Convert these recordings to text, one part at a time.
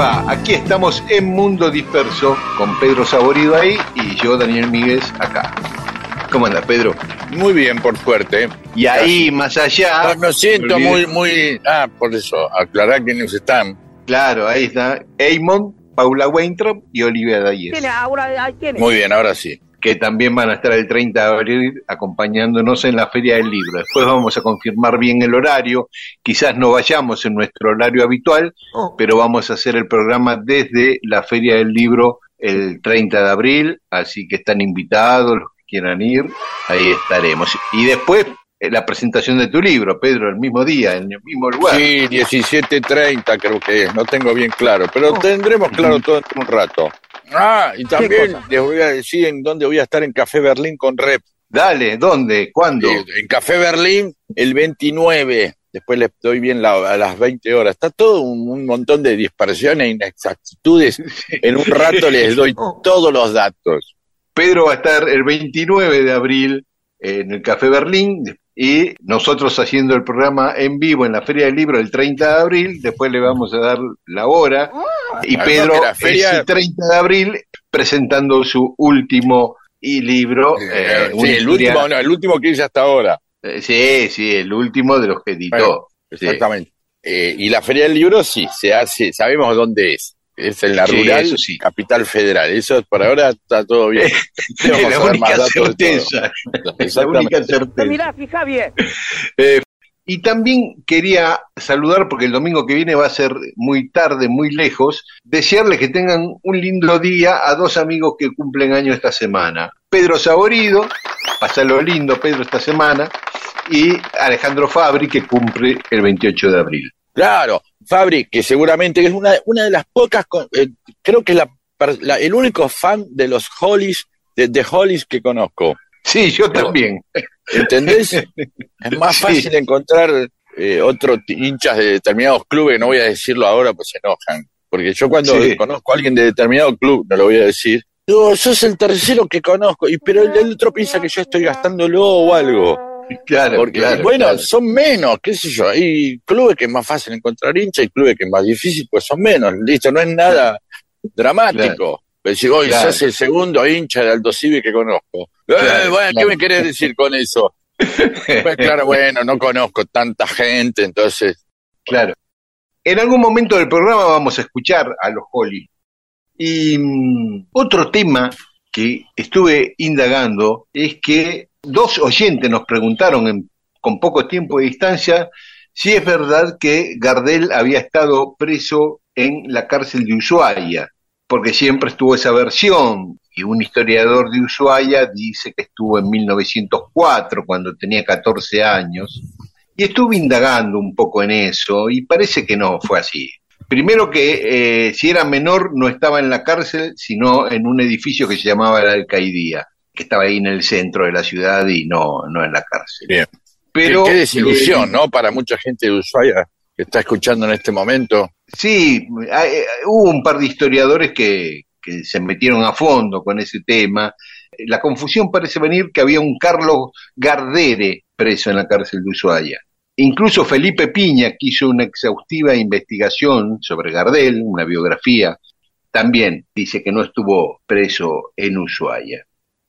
Va? Aquí estamos en Mundo Disperso con Pedro Saborido ahí y yo, Daniel Míguez, acá. ¿Cómo anda, Pedro? Muy bien, por suerte. Y ahí, más allá... No, me siento muy, muy... Ah, por eso, aclarar quiénes están. Claro, ahí está Eamon, Paula Weintraub y Olivia tiene. Muy bien, ahora sí. Que también van a estar el 30 de abril acompañándonos en la Feria del Libro. Después vamos a confirmar bien el horario. Quizás no vayamos en nuestro horario habitual, Oh, pero vamos a hacer el programa desde la Feria del Libro el 30 de abril, así que están invitados los que quieran ir, ahí estaremos. Y después eh, la presentación de tu libro, Pedro, el mismo día, en el mismo lugar. Sí, 17.30 creo que es, no tengo bien claro, pero Oh. tendremos claro todo en un rato. Ah, y también les voy a decir en dónde voy a estar en Café Berlín con Rep. Dale, ¿dónde? ¿Cuándo? Eh, En Café Berlín el 29, después les doy bien la- a las 20 horas. Está todo un, un montón de dispersiones e inexactitudes. En un rato les doy Oh. todos los datos. Pedro va a estar el 29 de abril en el Café Berlín y nosotros haciendo el programa en vivo en la Feria del Libro el 30 de abril, después le vamos a dar la hora y Ah, Pedro no, feria- ese 30 de abril presentando su último y libro. eh, Eh, sí, el historia- último, no, el último que hice hasta ahora. eh, sí, sí, el último de los que editó. Sí. Exactamente. Eh, y la Feria del Libro sí, se hace, sabemos dónde es. Es en la Sí, rural, eso sí. capital federal. Eso por ahora está todo bien. A la única certeza. La única certeza. Mirá, fija bien. Y también quería saludar, porque el domingo que viene va a ser muy tarde, muy lejos, desearles que tengan un lindo día a dos amigos que cumplen año esta semana. Pedro Saborido, pasalo lindo Pedro esta semana, y Alejandro Fabri, que cumple el 28 de abril. Claro, Fabri, que seguramente es una, una de las pocas, eh, creo que es la, la- el único fan de los Hollies, de, de Hollies que conozco. Sí, yo también. ¿Entendés? Es más Sí. fácil encontrar eh, otros hinchas de determinados clubes, no voy a decirlo ahora, pues se enojan. Porque yo cuando Sí. conozco a alguien de determinado club, no lo voy a decir, no, sos el tercero que conozco, y pero el, el otro piensa que yo estoy gastándolo o algo. Claro, Porque, claro, bueno, claro. son menos, qué sé yo. Hay clubes que es más fácil encontrar hincha y clubes que es más difícil, pues son menos. Listo, no es nada dramático. Pero si hoy Claro. sos el segundo hincha de Alto Civi que conozco. Eh, Claro, bueno, ¿qué me querés decir con eso? Pues claro, bueno, no conozco tanta gente, entonces. Claro. En algún momento del programa vamos a escuchar a los Holly. Y mm, otro tema que estuve indagando es que dos oyentes nos preguntaron en- con poco tiempo de distancia si es verdad que Gardel había estado preso en la cárcel de Ushuaia, porque siempre estuvo esa versión. Y un historiador de Ushuaia dice que estuvo en 1904, cuando tenía 14 años. Y estuve indagando un poco en eso y parece que no fue así. Primero que eh, si era menor no estaba en la cárcel, sino en un edificio que se llamaba la Alcaidía, que estaba ahí en el centro de la ciudad y no, no en la cárcel. Bien. Pero, qué, qué desilusión, eh, ¿no? Para mucha gente de Ushuaia que está escuchando en este momento. Sí, hay- hubo un par de historiadores que, que se metieron a fondo con ese tema. La confusión parece venir que había un Carlos Gardere preso en la cárcel de Ushuaia. Incluso Felipe Piña, que hizo una exhaustiva investigación sobre Gardel, una biografía, también dice que no estuvo preso en Ushuaia.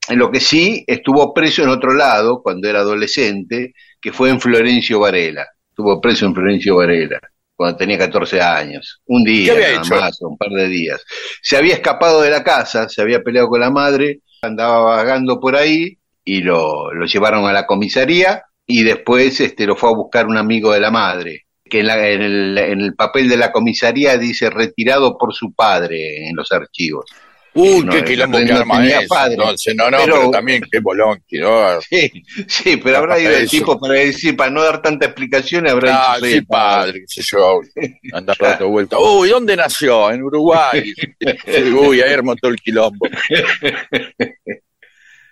En lo que sí estuvo preso en otro lado cuando era adolescente, que fue en Florencio Varela. Estuvo preso en Florencio Varela cuando tenía 14 años. Un día, nada más, un par de días. Se había escapado de la casa, se había peleado con la madre, andaba vagando por ahí y lo, lo llevaron a la comisaría y después este, lo fue a buscar un amigo de la madre que en, el, en, el, papel de la comisaría dice retirado por su padre en los archivos. Uy, qué quilombo que arma eso. Padre. Entonces, no, no, pero, también qué bolón. ¿no? Sí, sí, pero habrá ido el tipo para decir, para no dar tanta explicación, habrá ah, dicho, sí, padre, qué sé yo, anda dando vuelta. Uy, ¿dónde nació? En Uruguay. Uy, ahí armó todo el quilombo.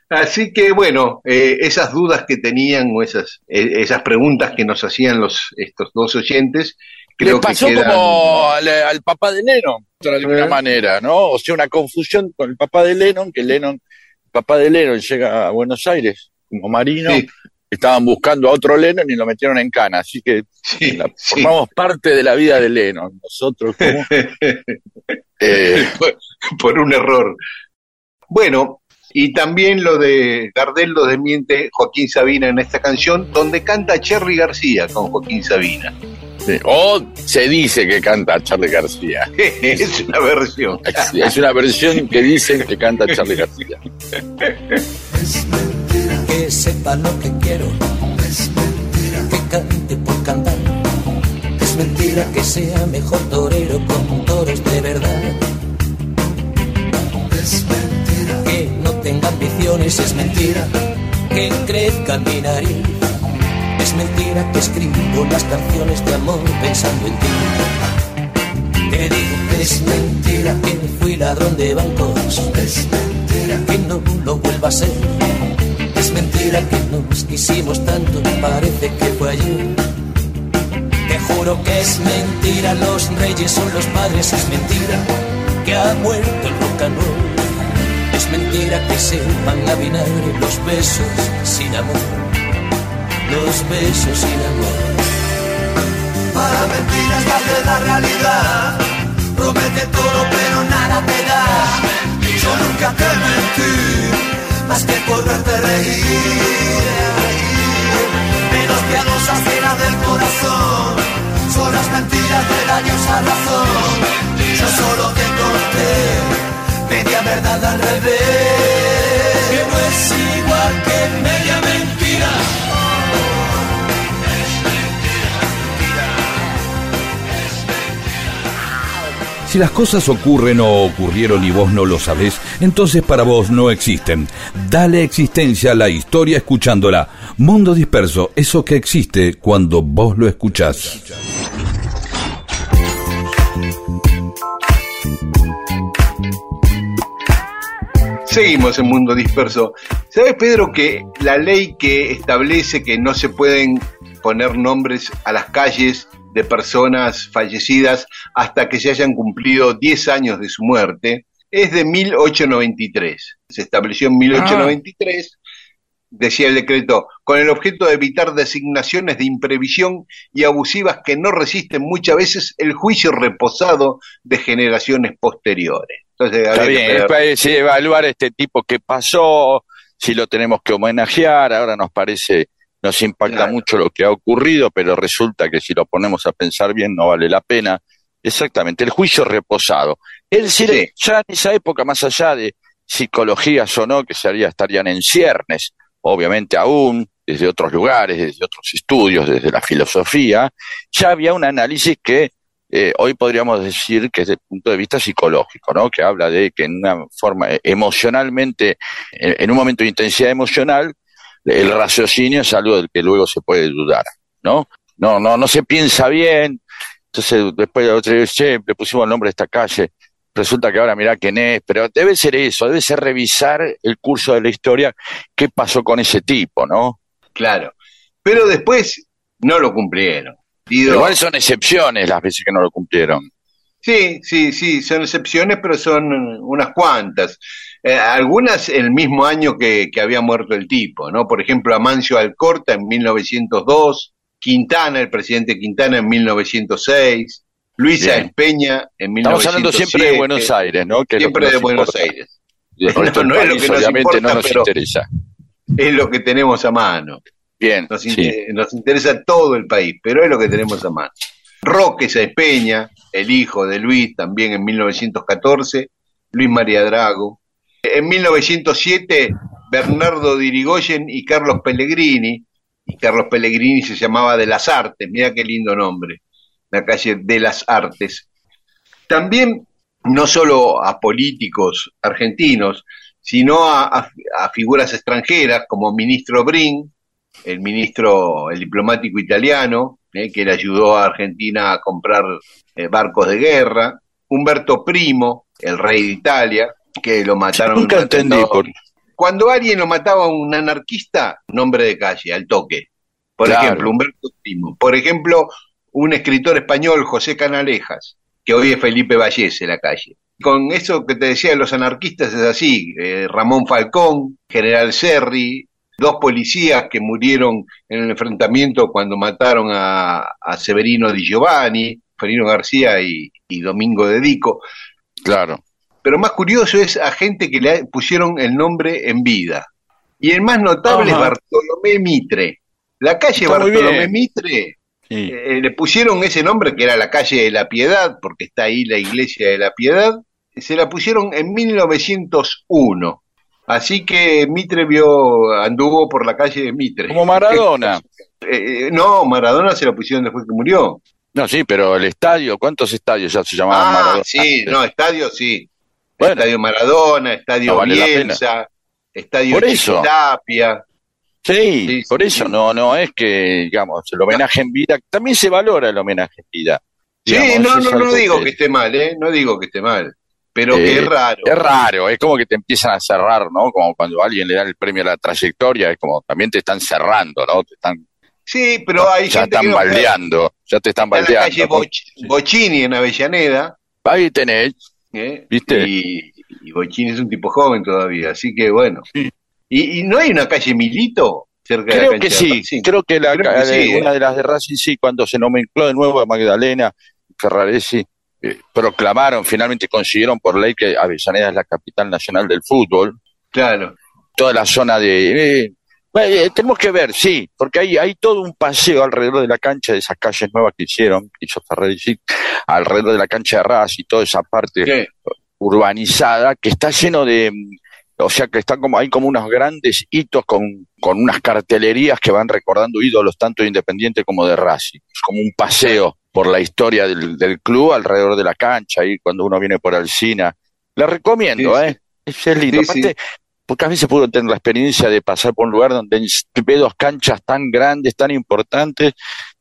Así que bueno, eh, esas dudas que tenían o esas, eh, esas preguntas que nos hacían los, estos dos oyentes, creo Le pasó como al, papá de Lennon, de alguna ¿Eh? manera, ¿no? O sea, una confusión con el papá de Lennon, que Lennon, el papá de Lennon llega a Buenos Aires como marino, estaban buscando a otro Lennon y lo metieron en cana, así que formamos parte de la vida de Lennon, nosotros como... por un error. Bueno, y también lo de Gardel lo desmiente Joaquín Sabina en esta canción, donde canta Cherry García con Joaquín Sabina. O se dice que canta Charlie García. es una versión. Es una versión que dicen que canta Charlie García. Es mentira que sepa lo que quiero. Es mentira que cante por cantar. Es mentira que sea mejor torero con toros de verdad. Es mentira tenga ambiciones. Es mentira que crezca mi nariz es mentira que escribo las canciones de amor pensando en ti. Te digo que es mentira que fui ladrón de bancos. Es mentira que no lo vuelva a ser. Es mentira que nos quisimos tanto, parece que fue ayer. Te juro que es mentira, los reyes son los padres, es mentira que ha muerto el rock and roll. Mentira que sepan a vinagre los besos sin amor los besos sin amor. Para mentiras de la realidad, promete todo pero nada te da. Yo nunca te mentí, más que por verte reír. Menos piadosas eran del corazón, son las mentiras de la diosa razón. Yo solo te conté media verdad al revés, que no es igual que media mentira. Si las cosas ocurren o ocurrieron y vos no lo sabés, entonces para vos no existen. Dale existencia a la historia escuchándola. Mundo disperso, eso que existe cuando vos lo escuchás. Seguimos en Mundo Disperso. ¿Sabes, Pedro, que la ley que establece que no se pueden poner nombres a las calles de personas fallecidas hasta que se hayan cumplido 10 años de su muerte, es de 1893. Se estableció en 1893, decía el decreto, con el objeto de evitar designaciones de imprevisión y abusivas que no resisten muchas veces el juicio reposado de generaciones posteriores. Entonces, Está bien, es evaluar este tipo que pasó, si lo tenemos que homenajear, ahora nos parece nos impacta mucho lo que ha ocurrido, pero resulta que si lo ponemos a pensar bien no vale la pena. Exactamente, el juicio reposado. Es decir, ya en esa época, más allá de psicologías o no, que sería, estarían en ciernes, obviamente aún, desde otros lugares, desde otros estudios, desde la filosofía, ya había un análisis que eh, hoy podríamos decir que es desde el punto de vista psicológico, ¿no? Que habla de que en una forma eh, emocionalmente, en un momento de intensidad emocional, el raciocinio es algo del que luego se puede dudar, ¿no? No, no, no se piensa bien. Entonces, después de vez, che, le pusimos el nombre de esta calle. Resulta que ahora mirá quién es, pero debe ser eso, debe ser revisar el curso de la historia, qué pasó con ese tipo, ¿no? Claro. Pero después no lo cumplieron. Igual son excepciones las veces que no lo cumplieron. Sí, sí, sí, son excepciones, pero son unas cuantas. Eh, algunas el mismo año que, había muerto el tipo, ¿no? Por ejemplo, Amancio Alcorta en 1902, Quintana, el presidente Quintana en 1906, Luisa Bien. Espeña en 1907. Estamos hablando siempre de Buenos Aires, ¿no? Que Siempre que de nos Buenos importa. Aires. No, no es lo que nos importa, no nos pero- interesa. Es lo que tenemos a mano. Bien, Nos, sí. inter- nos interesa todo el país, pero es lo que tenemos a mano. Roque Sáenz Peña, el hijo de Luis, también en 1914, Luis María Drago. En 1907, Bernardo Dirigoyen y Carlos Pellegrini, y Carlos Pellegrini se llamaba De las Artes, mira qué lindo nombre, la calle De las Artes. También, no solo a políticos argentinos, sino a, a- a figuras extranjeras como ministro Brin, el ministro, el diplomático italiano, eh, que le ayudó a Argentina a comprar eh, barcos de guerra, Humberto Primo, el rey de Italia, que lo mataron. en Nunca un entendí por Cuando alguien lo mataba a un anarquista, nombre de calle, al toque. Por Claro. ejemplo, Humberto Primo. Por ejemplo, un escritor español, José Canalejas, que hoy es Felipe Vallese, la calle. Con eso que te decía de los anarquistas es así, eh, Ramón Falcón, General Serri, dos policías que murieron en el enfrentamiento cuando mataron a, a Severino Di Giovanni, Ferino García y, y Domingo de Dico. Claro. Pero más curioso es a gente que le pusieron el nombre en vida. Y el más notable Ajá. es Bartolomé Mitre. La calle Está Bartolomé. Mitre Sí. eh, le pusieron ese nombre que era la calle de la Piedad, porque está ahí la iglesia de la Piedad, se la pusieron en 1901. Así que Mitre vio, anduvo por la calle de Mitre. Como Maradona. Eh, eh, no, Maradona se la pusieron después que murió. No, sí, pero el estadio, ¿cuántos estadios ya se llamaban Ah, Maradona? sí, no, estadio sí. Bueno. estadio Maradona, estadio No vale Bielsa, estadio Por eso. Tapia. Sí, Sí, por sí, eso sí. no, no es que, digamos, el homenaje en vida, también se valora el homenaje en vida. Sí, no, no, no digo que esté mal, ¿eh? No digo que esté mal, pero Eh, es raro. Es raro, es como que te empiezan a cerrar, ¿no? Como cuando alguien le dan el premio a la trayectoria, es como también te están cerrando, ¿no? Te están, Sí, pero hay ya gente están que no baldeando, ya te están Está en la calle baldeando. ¿no? Boch- Bocini en Avellaneda, Ahí tenés, ¿eh? ¿Viste? Y, y Bocini es un tipo joven todavía, así que bueno. Sí. ¿Y, y no hay una calle Milito cerca de la creo cancha que de sí, creo que, la, Creo que eh, sí, una ¿eh? de las de Racing sí, cuando se nomencló de nuevo a Magdalena, Ferraresi, eh, proclamaron, finalmente consiguieron por ley que Avellaneda es la capital nacional del fútbol, Claro. toda la zona de... eh, eh, tenemos que ver, sí, porque hay, hay todo un paseo alrededor de la cancha de esas calles nuevas que hicieron, que hizo Ferraresi, alrededor de la cancha de Racing y toda esa parte ¿Qué? urbanizada que está lleno de, mm, o sea que están como, hay como unos grandes hitos con, con unas cartelerías que van recordando ídolos tanto de Independiente como de Racing. Es como un paseo por la historia del, del club alrededor de la cancha, ahí cuando uno viene por Alcina. Le recomiendo, Sí, sí. ¿eh? Es, es lindo. Sí, sí. Aparte, pocas veces puedo tener la experiencia de pasar por un lugar donde ve dos canchas tan grandes, tan importantes,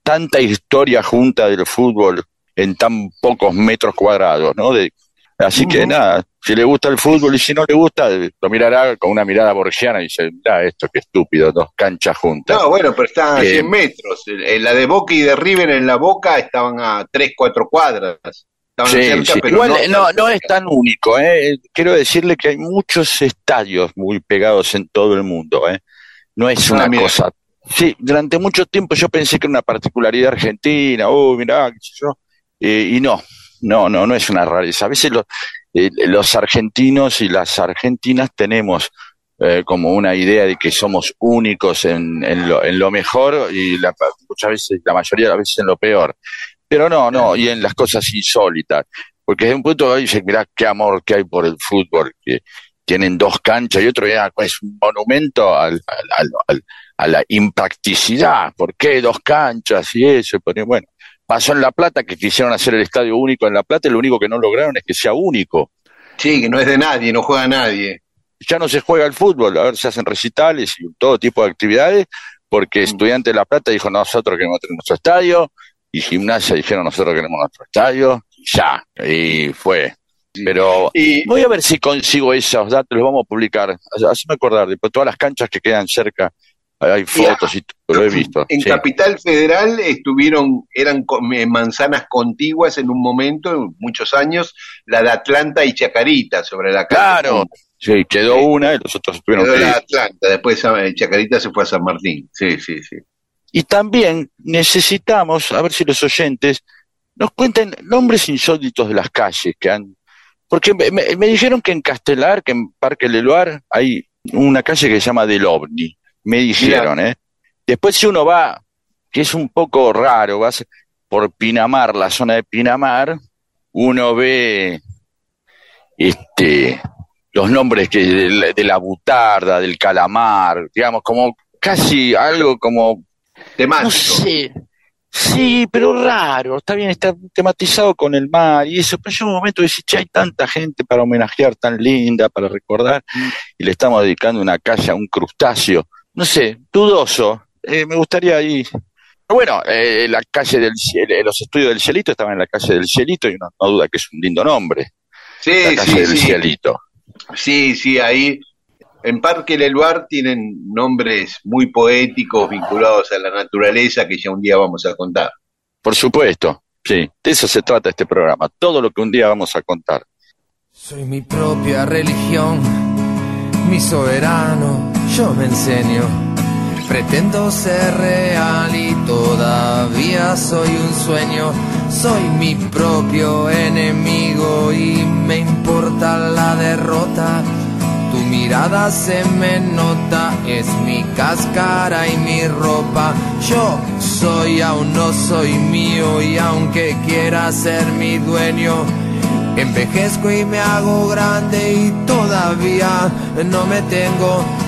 tanta historia junta del fútbol en tan pocos metros cuadrados, ¿no? De, así que nada, si le gusta el fútbol y si no le gusta, lo mirará con una mirada borgiana y dice, mira esto, qué estúpido, dos canchas juntas. No, bueno, pero estaban a Eh, 100 metros. En la de Boca y de River en la Boca estaban a 3, 4 cuadras. Estaban Sí, cerca, sí. pero Igual no, eh, no, no es tan único. ¿eh? Quiero decirle que hay muchos estadios muy pegados en todo el mundo. ¿eh? No es Ah, una cosa. Sí, durante mucho tiempo yo pensé que era una particularidad argentina. Oh, mirá, qué sé yo. Eh, y no, no, no, no es una rareza. A veces los, eh, los argentinos y las argentinas tenemos eh, como una idea de que somos únicos en, en, lo, en lo mejor y la- muchas veces, la mayoría de las veces en lo peor. Pero no, no, y en las cosas insólitas. Porque desde un punto de vista, mirá qué amor que hay por el fútbol, que tienen dos canchas y otro ya es un monumento al, al- al- a la impracticidad. ¿Por qué dos canchas y eso? Bueno, pasó en La Plata que quisieron hacer el estadio único en La Plata y lo único que no lograron es que sea único. Sí, que no es de nadie, no juega nadie. Ya no se juega el fútbol, a ver, se hacen recitales y todo tipo de actividades, porque Estudiante de La Plata dijo, nosotros queremos tener nuestro estadio, y Gimnasia dijeron, nosotros queremos nuestro estadio, ya, y fue. Pero Y voy a ver si consigo esos datos, los vamos a publicar. Hazme acordar, de todas las canchas que quedan cerca, hay fotos y todo, lo he visto. en sí. Capital Federal estuvieron, eran eh, manzanas contiguas en un momento, en muchos años, la de Atlanta y Chacarita sobre la calle. Claro, sí, quedó Sí. una y los otros tuvieron Quedó que la Atlanta, después eh, Chacarita se fue a San Martín. Sí, sí, sí. Y también necesitamos, a ver si los oyentes nos cuenten nombres insólitos de las calles que han... Porque me, dijeron que en Castelar, que en Parque Leluar, hay una calle que se llama Del OVNI. Me dijeron, ¿eh? Después si uno va, que es un poco raro, vas por Pinamar, la zona de Pinamar, uno ve este los nombres que de, la butarda, del calamar, digamos, como casi algo como temático. No sé. Sí, pero raro, está bien, está tematizado con el mar y eso, pero un momento de decir, che, hay tanta gente para homenajear tan linda, para recordar, y le estamos dedicando una calle a un crustáceo, no sé, dudoso, eh, me gustaría ahí bueno, eh, la calle del eh, los estudios del Cielito estaban en la calle del Cielito y no, duda que es un lindo nombre. Sí, la calle sí, del sí. Cielito. Sí, sí, ahí en Parque Leluar tienen nombres muy poéticos vinculados a la naturaleza que ya un día vamos a contar. Por supuesto, sí, de eso se trata este programa, todo lo que un día vamos a contar. Soy mi propia religión, mi soberano, yo me enseño Pretendo ser real y todavía soy un sueño. Soy mi propio enemigo y me importa la derrota. Tu mirada se me nota, es mi cáscara y mi ropa. Yo soy, aún no soy mío y aunque quiera ser mi dueño, envejezco y me hago grande y todavía no me tengo.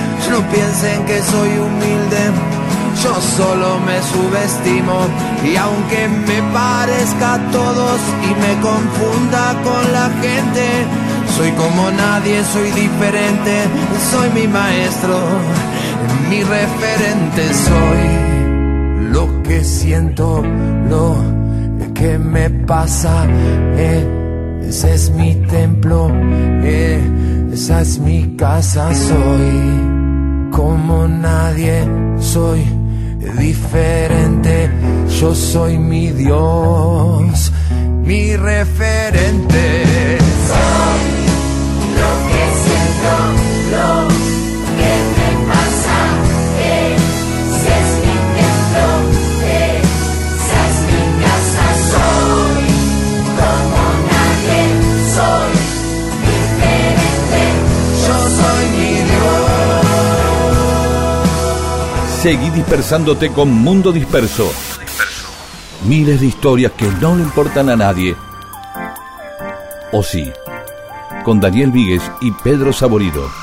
No piensen que soy humilde, yo solo me subestimo y aunque me parezca a todos y me confunda con la gente, soy como nadie, soy diferente, soy mi maestro, mi referente, soy. Lo que siento, lo que me pasa, eh, ese es mi templo, eh, esa es mi casa, soy como nadie, soy diferente. Yo soy mi Dios, mi referente. Seguí dispersándote con Mundo Disperso. Miles de historias que no le importan a nadie. O sí, con Daniel Víguez y Pedro Saborido.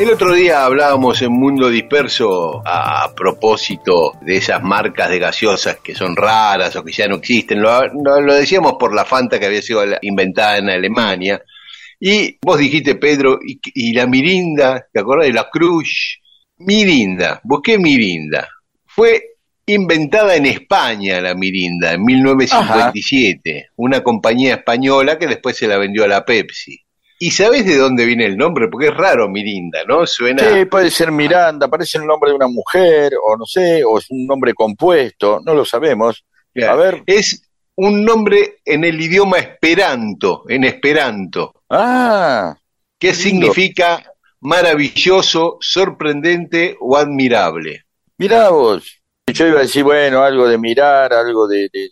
El otro día hablábamos en Mundo Disperso a propósito de esas marcas de gaseosas que son raras o que ya no existen. Lo, lo decíamos por la Fanta que había sido inventada en Alemania. Y vos dijiste, Pedro, y, y la Mirinda, ¿te acordás de la Cruz? Mirinda, busqué Mirinda. Fue inventada en España la Mirinda en 1957, Ajá. una compañía española que después se la vendió a la Pepsi. ¿Y sabes de dónde viene el nombre? Porque es raro Mirinda, ¿no? Suena. Sí, puede ser Miranda, parece el nombre de una mujer, o no sé, o es un nombre compuesto, no lo sabemos. A ver. Es un nombre en el idioma esperanto, en esperanto. Ah. ¿Qué significa maravilloso, sorprendente o admirable? Mirá vos. Yo iba a decir, bueno, algo de mirar, algo de, de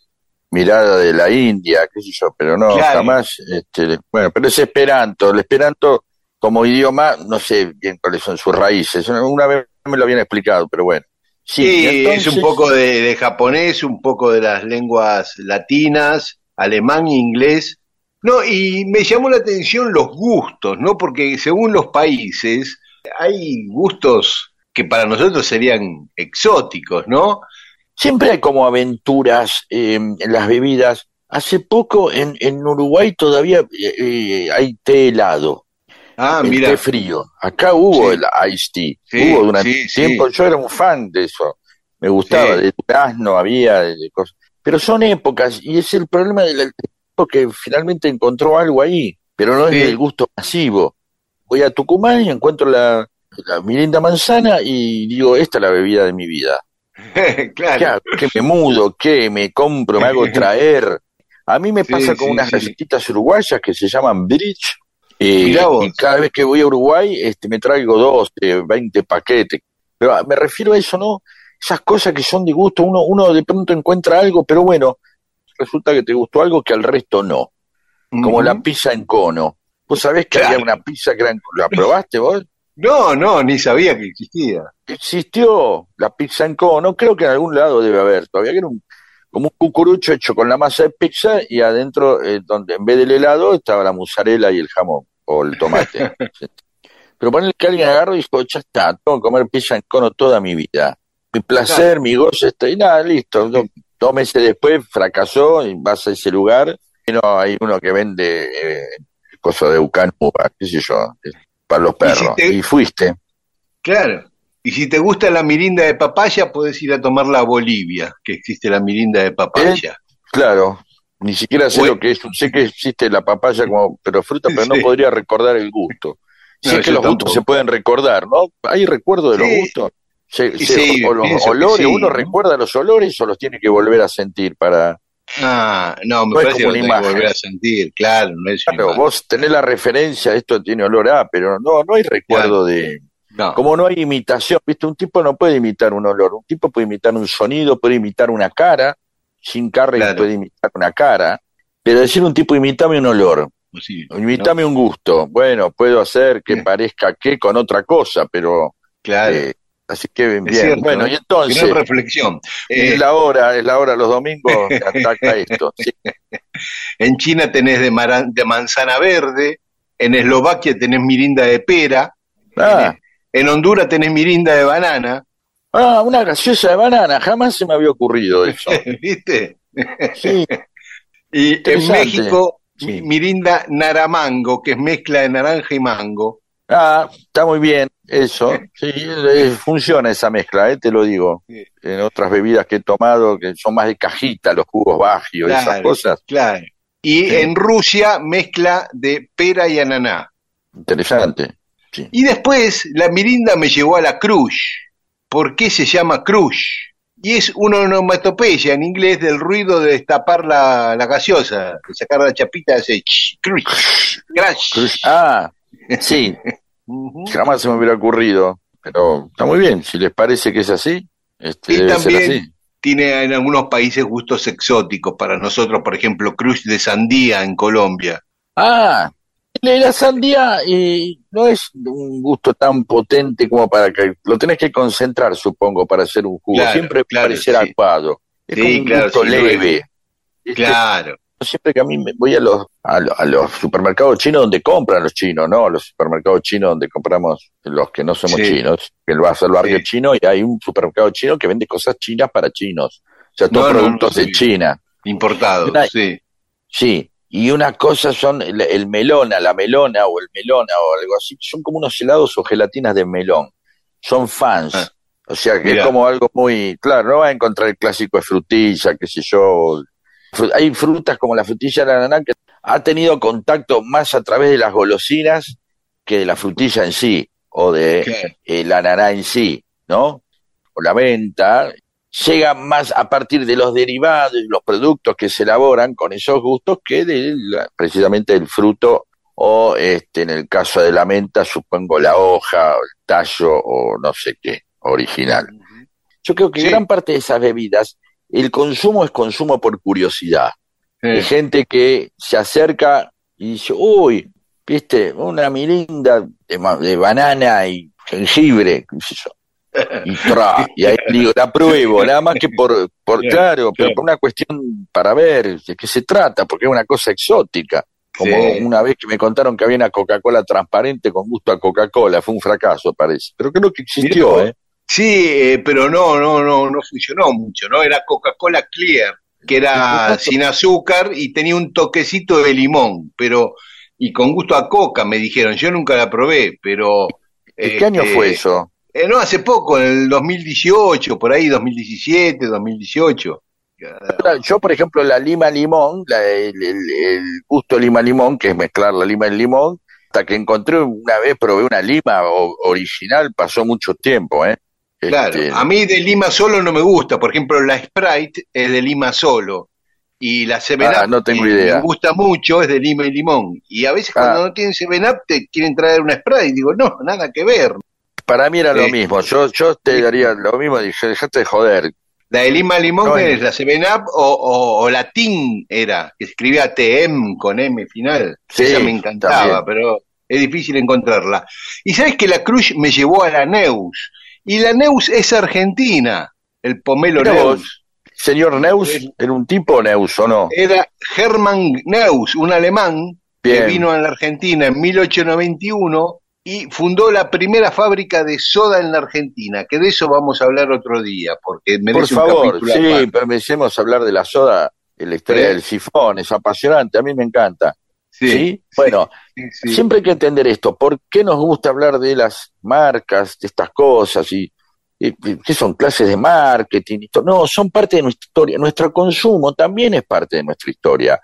mirada de la India, qué sé yo, pero no, claro. jamás, este, bueno, pero es esperanto, el esperanto como idioma, no sé bien cuáles son sus raíces, una vez me lo habían explicado, pero bueno. Sí, sí entonces... es un poco de, de, japonés, un poco de las lenguas latinas, alemán, inglés. No, y me llamó la atención los gustos, ¿no? Porque según los países hay gustos que para nosotros serían exóticos, ¿no? Siempre hay como aventuras eh, en las bebidas. Hace poco en, en Uruguay todavía eh, hay té helado. Ah, el mira. té frío. Acá hubo Sí. el iced tea. Sí, hubo durante sí, tiempo. Yo era un fan de eso. Me gustaba. De durazno había, de, cosas. Pero son épocas y es el problema del tipo que finalmente encontró algo ahí. Pero no es del gusto masivo. Voy a Tucumán y encuentro la, la mirinda manzana y digo, esta es la bebida de mi vida. ¿Qué, claro. hago? ¿Qué me mudo? ¿Qué me compro? ¿Me hago traer? A mí me Sí, pasa con sí, unas sí. galletitas uruguayas que se llaman Bridge. eh, y cada vez que voy a Uruguay este, me traigo dos, eh, 20 paquetes. Pero ah, me refiero a eso, ¿no? Esas cosas que son de gusto, uno, uno de pronto encuentra algo, pero bueno, resulta que te gustó algo que al resto no. Como la pizza en cono. ¿Vos sabés que Claro. había una pizza que era en cono? ¿La probaste vos? No, no, ni sabía que existía. existió la pizza en cono, creo que en algún lado debe haber, todavía que era un, como un cucurucho hecho con la masa de pizza y adentro, eh, donde en vez del helado, estaba la mozzarella y el jamón, o el tomate. Pero ponerle que alguien agarró y dijo, ya está, tengo que comer pizza en cono toda mi vida. Mi placer, mi goce, está, y nada, listo. Do- dos meses después fracasó y vas a ese lugar y no hay uno que vende eh, cosas de Ucanuba, qué sé yo, para los Y si perros. te- y fuiste. Claro. Y si te gusta la mirinda de papaya, puedes ir a tomarla a Bolivia, que existe la mirinda de papaya. Claro, ni siquiera sé lo que es. Sé que existe la papaya como, pero fruta, pero no Sí. podría recordar el gusto. No, Sé que los tampoco. gustos se pueden recordar, ¿no? ¿Hay recuerdo de los Sí. gustos? Se- Sí, se- sí, o los olores, sí, uno ¿no? recuerda los olores o los tiene que volver a sentir para... Ah, no, me No parece que lo volver a sentir, claro, no es Claro, imagen. vos tenés la referencia, esto tiene olor a, pero no, no hay recuerdo de... No. Como no hay imitación, ¿viste? Un tipo no puede imitar un olor, un tipo puede imitar un sonido, puede imitar una cara, sin Carrey Claro. puede imitar una cara, pero decir un tipo, imitame un olor, Sí, imitame un gusto, bueno, puedo hacer que Sí. parezca que con otra cosa, pero... claro. eh, así que bien, cierto, bueno, ¿eh? y entonces, Gran reflexión. Eh, es la hora, es la hora los domingos, ataca esto, sí. en China tenés de, manzana verde, en Eslovaquia tenés mirinda de pera, Ah, en Honduras tenés mirinda de banana, ah, una gaseosa de banana, jamás se me había ocurrido eso. ¿viste? Sí, Y en. México, Sí. mi- mirinda naramango, que es mezcla de naranja y mango. Ah, está muy bien, eso. Sí, eh, funciona esa mezcla, eh, te lo digo. Sí. En otras bebidas que he tomado, que son más de cajita, los jugos bajios, esas Claro. cosas. Claro. Y Sí. en Rusia, mezcla de pera y ananá. Interesante. Sí. Y después la mirinda me llevó a la crush. ¿Por qué se llama crush? Y es una onomatopeya en inglés del ruido de destapar la, la gaseosa, de sacar la chapita, hace crush. Cruz- Ah, sí, Jamás se me hubiera ocurrido. Pero está muy bien, si les parece que es así, este, Y debe ser también así. tiene en algunos países gustos exóticos. Para nosotros, por ejemplo, crush de sandía en Colombia. Ah, la sandía eh, no es un gusto tan potente como para que lo tenés que concentrar, supongo, para hacer un jugo. Claro, Siempre claro, parecer sí. aguado. Es Sí, como un claro, gusto sí, leve. es. Este, Claro. Siempre que a mí me voy a los, a, lo- a los supermercados chinos donde compran los chinos, ¿no? Los supermercados chinos donde compramos los que no somos Sí. chinos, que vas al barrio Sí. chino y hay un supermercado chino que vende cosas chinas para chinos. O sea, todos No, productos no, de. China. Importado, Una- sí. Sí. Y una cosa son el, el melona, la melona o el melona o algo así. Son como unos helados o gelatinas de melón. Son fans. Ah. O sea que Mirá. es como algo muy, claro, no va a encontrar el clásico de frutilla, qué sé yo. Hay frutas como la frutilla de la ananá que ha tenido contacto más a través de las golosinas que de la frutilla en sí, o de eh, la ananá en sí, ¿no? O la menta. Llega más a partir de los derivados y los productos que se elaboran con esos gustos que de la- precisamente del fruto o este en el caso de la menta supongo la hoja o el tallo o no sé qué original. Yo creo que Sí. gran parte de esas bebidas el consumo es consumo por curiosidad. Hay Sí. gente que se acerca y dice, uy, viste, una mirinda de, banana y jengibre, qué sé yo. Y, tra, y ahí digo, la pruebo, nada más que por, por Claro, claro, pero por una cuestión para ver de qué se trata, porque es una cosa exótica. Como una vez que me contaron que había una Coca-Cola transparente con gusto a Coca-Cola, fue un fracaso, parece. Pero creo que existió, ¿eh? Sí, eh, pero no, no, no, no funcionó mucho, ¿no? Era Coca-Cola Clear, que era sin azúcar y tenía un toquecito de limón, pero y con gusto a coca, me dijeron. Yo nunca la probé, pero... ¿En qué año este, fue eso? eh, no, hace poco, en el 2018, por ahí, 2017, 2018. Yo, por ejemplo, la lima limón, la- el, el- el gusto lima limón, que es mezclar la lima y el limón, hasta que encontré una vez, probé una lima original, pasó mucho tiempo, ¿eh? Claro, Este, a mí de lima solo no me gusta. Por ejemplo, la Sprite es de lima solo. Y la Seven Ah, Up, no tengo que idea. me gusta mucho, es de lima y limón. Y a veces cuando Ah. no tienen Seven Up te quieren traer una Sprite. Digo, no, nada que ver. para mí era lo Sí. mismo. Yo, yo te daría lo mismo, dije, dejate de joder. La de lima limón No, ¿qué es- es la Seven Up o, o, o la TIN era, que escribía TM con M final. Sí, Esa me encantaba, también. pero es difícil encontrarla. Y sabes que la Cruz me llevó a la Neus. Y la Neus es argentina, el pomelo Mirá Neus. vos. Señor Neus, ¿era un tipo Neus o no? Era Hermann Neus, un alemán que vino a la Argentina en 1891 y fundó la primera fábrica de soda en la Argentina, que de eso vamos a hablar otro día, porque merece Por un favor, capítulo sí, hablar de la soda, de la historia del sifón, es apasionante, a mí me encanta. Sí, ¿Sí? Bueno, sí, sí. siempre hay que entender esto, ¿por qué nos gusta hablar de las marcas, de estas cosas y, y- qué son clases de marketing? y? No, son parte de nuestra historia, nuestro consumo también es parte de nuestra historia,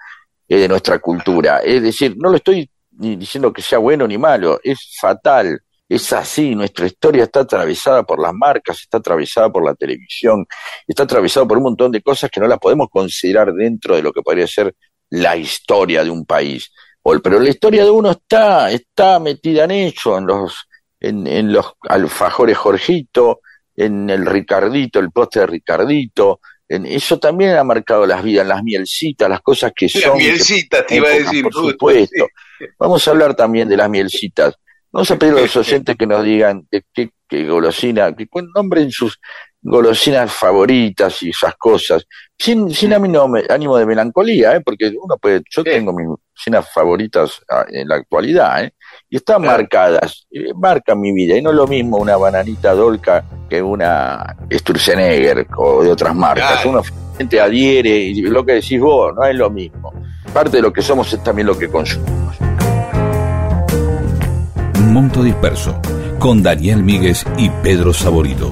eh, de nuestra cultura. Es decir, no lo estoy ni diciendo que sea bueno ni malo, es fatal. Es así, nuestra historia está atravesada por las marcas, está atravesada por la televisión, está atravesada por un montón de cosas que no las podemos considerar dentro de lo que podría ser la historia de un país. O- Pero la historia de uno está, está metida en eso, en los, en, en los alfajores Jorgito, en el Ricardito, el poste de Ricardito, en eso también ha marcado las vidas, las mielcitas, las cosas que son. Las que mielcitas te iba a decir. Por supuesto. sí. Vamos a hablar también de las mielcitas. Vamos a pedir a los oyentes que nos digan de qué, qué golosina, que nombren sus golosinas favoritas y esas cosas, sin, sin ánimo, ánimo de melancolía, ¿eh? porque uno puede, yo Sí. tengo mis golosinas favoritas ah, en la actualidad, ¿eh? y están Claro. marcadas, eh, marcan mi vida, y no es lo mismo una bananita dolca que una Sturzenegger o de otras marcas. Claro. Uno gente adhiere, y lo que decís vos, no es lo mismo. Parte de lo que somos es también lo que consumimos. Monto Disperso, con Daniel Míguez y Pedro Saborido.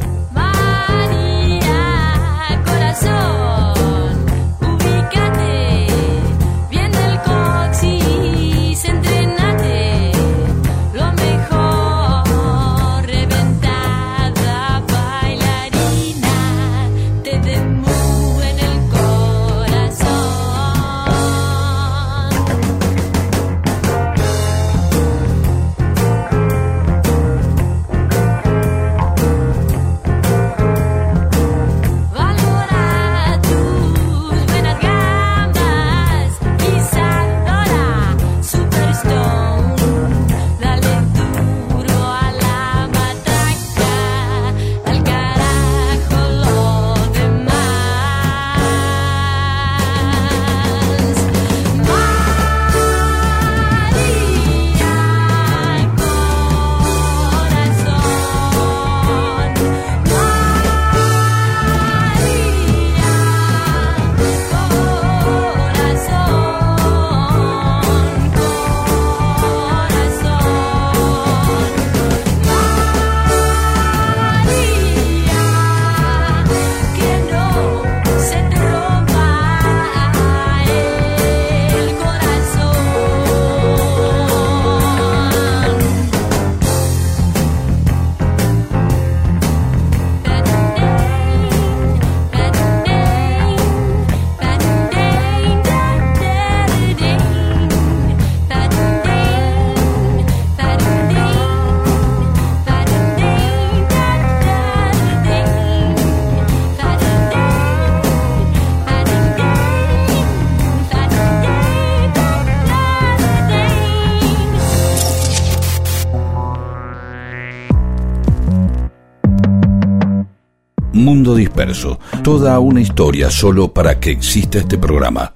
Mundo Disperso, toda una historia solo para que exista este programa.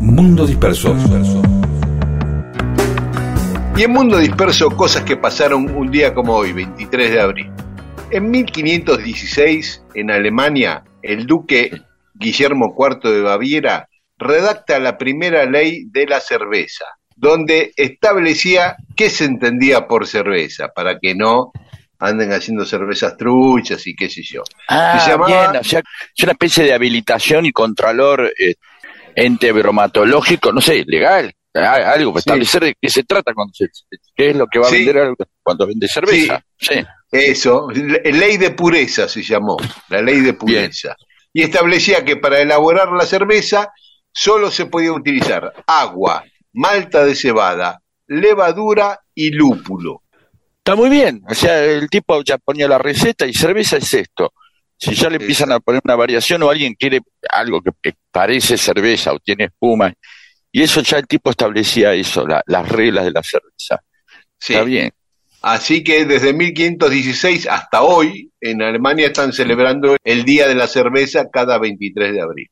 Mundo Disperso. Y en Mundo Disperso, cosas que pasaron un día como hoy, 23 de abril. En 1516, en Alemania, el duque Guillermo IV de Baviera redacta la primera ley de la cerveza, donde establecía qué se entendía por cerveza, para que no anden haciendo cervezas truchas y qué sé yo. Ah, Se llamaba- bien, o sea, es una especie de habilitación y contralor eh, ente bromatológico, no sé, legal, algo para Sí. establecer de qué se trata cuando se, qué es lo que va a Sí. vender cuando vende cerveza. Sí. Eso, le- ley de pureza se llamó, la ley de pureza. Y establecía que para elaborar la cerveza solo se podía utilizar agua, malta de cebada, levadura y lúpulo. Está muy bien, o sea, el tipo ya ponía la receta y cerveza es esto. Si ya le empiezan a poner una variación o alguien quiere algo que, parece cerveza o tiene espuma, y eso ya el tipo establecía eso, la- las reglas de la cerveza. Sí. Está bien. Así que desde 1516 hasta hoy, en Alemania están celebrando el Día de la Cerveza cada 23 de abril.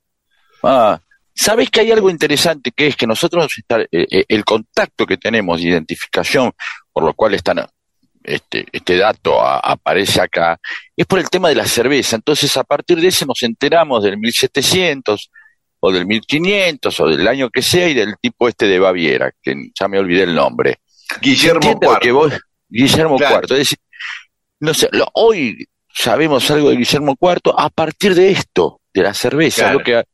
Ah, ¿sabes que hay algo interesante que es que nosotros eh, eh, el contacto que tenemos de identificación, por lo cual están, este, este dato a- aparece acá, es por el tema de la cerveza. Entonces, a partir de ese nos enteramos del 1700 o del 1500 o del año que sea y del tipo este de Baviera, que ya me olvidé el nombre. Guillermo ¿Entiende lo que IV. vos- Guillermo Claro. IV. Es decir, no sé, lo- hoy sabemos algo de Guillermo IV a partir de esto, de la cerveza, Claro. lo que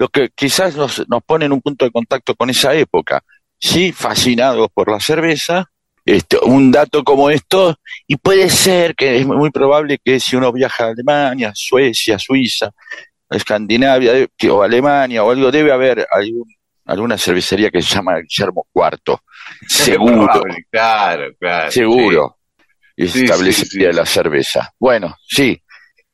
lo que quizás nos, nos pone en un punto de contacto con esa época. Sí, fascinados por la cerveza, este, un dato como esto, y puede ser que es muy probable que si uno viaja a Alemania, Suecia, Suiza, Escandinavia que- o Alemania o algo, debe haber algún, alguna cervecería que se llama Guillermo IV. Seguro. Probable, Claro, claro. Seguro. Sí, de sí. la cerveza. Bueno, sí.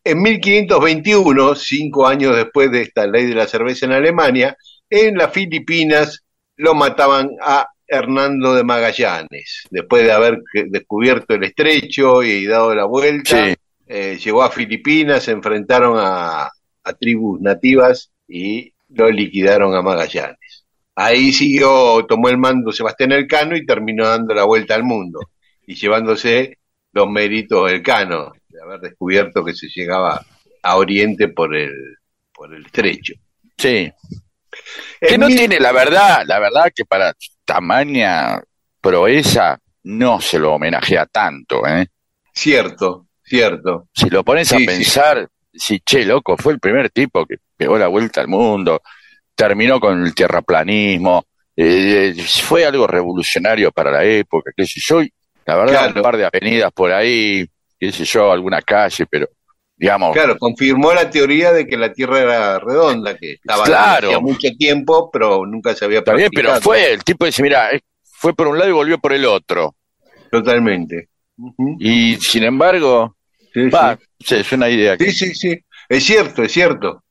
En 1521, cinco años después de esta ley de la cerveza en Alemania, en las Filipinas lo mataban a Hernando de Magallanes. Después de haber descubierto el estrecho y dado la vuelta, Sí. eh, llegó a Filipinas, se enfrentaron a, a tribus nativas y lo liquidaron a Magallanes. Ahí siguió, tomó el mando Sebastián Elcano y terminó dando la vuelta al mundo y llevándose los méritos del Cano de haber descubierto que se llegaba a Oriente por el, por el estrecho. Sí. Que no mil- tiene la verdad, la verdad que para tamaña proeza no se lo homenajea tanto, ¿eh? Cierto, cierto. Si lo pones a Sí, sí. pensar, si che, loco, fue el primer tipo que pegó la vuelta al mundo, terminó con el terraplanismo, eh, fue algo revolucionario para la época, qué sé yo, la verdad, Claro. un par de avenidas por ahí, qué sé yo, alguna calle, pero digamos, Claro, confirmó la teoría de que la Tierra era redonda, que estaba Claro. hacía mucho tiempo, pero nunca se había bien, pero fue, el tipo dice, mira, fue por un lado y volvió por el otro. Totalmente. Y sin embargo, Sí, sí. sí, es una idea. que- Sí, sí, sí. Es cierto, es cierto.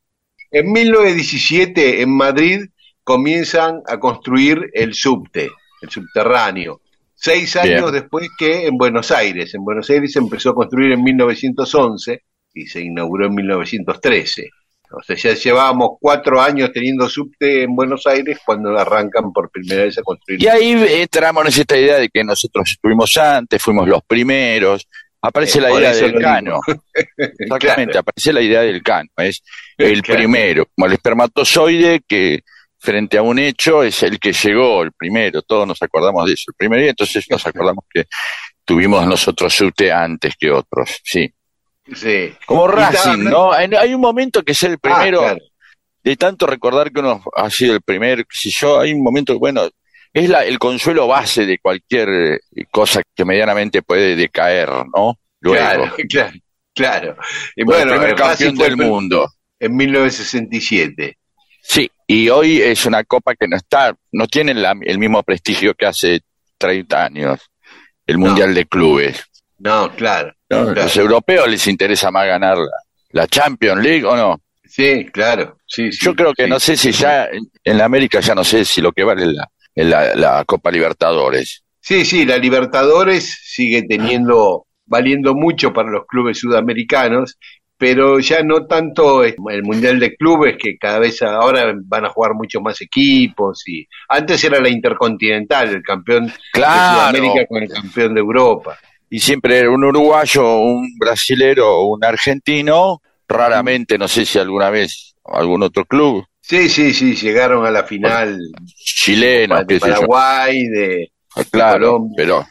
En 1917, en Madrid, comienzan a construir el subte, el subterráneo. Seis años Bien. después que en Buenos Aires. En Buenos Aires se empezó a construir en 1911 y se inauguró en 1913. O sea, ya llevábamos cuatro años teniendo subte en Buenos Aires cuando arrancan por primera vez a construir. Y ahí entramos en esta idea de que nosotros estuvimos antes, fuimos los primeros. Aparece Eh, la idea del cano. Exactamente, Claro. aparece la idea del cano. Es el Claro. primero, como el espermatozoide que frente a un hecho es el que llegó, el primero. Todos nos acordamos de eso, el primero, y entonces nos acordamos que tuvimos nosotros subte antes que otros. Sí. Sí. Como Racing, ¿no? Hay hay un momento que es el primero, Ah, claro. de tanto recordar que uno ha sido el primero, si yo, hay un momento, bueno, es la, el consuelo base de cualquier eh, cosa que medianamente puede decaer, ¿no? Luego, Claro, claro, claro. Y Bueno, el primer el Racing campeón del el- mundo. En 1967. Sí, y hoy es una copa que no está, no tiene la- el mismo prestigio que hace 30 años, el Mundial de Clubes. No, claro. ¿no? claro. Los europeos les interesa más ganar la, la Champions League o no. Sí, claro. Sí, sí, Yo creo que sí. no sé si ya en, la América ya no sé si lo que vale la, la, la Copa Libertadores. Sí, sí, la Libertadores sigue teniendo, valiendo mucho para los clubes sudamericanos, pero ya no tanto el Mundial de Clubes, que cada vez ahora van a jugar mucho más equipos. y Antes era la Intercontinental, el campeón de. Sudamérica con el campeón de Europa. Y siempre era un uruguayo, un brasilero o un argentino, raramente, no sé si alguna vez algún otro club, Sí, sí, sí, llegaron a la final Chilenos, de. Paraguay, de Claro, Colombia. pero,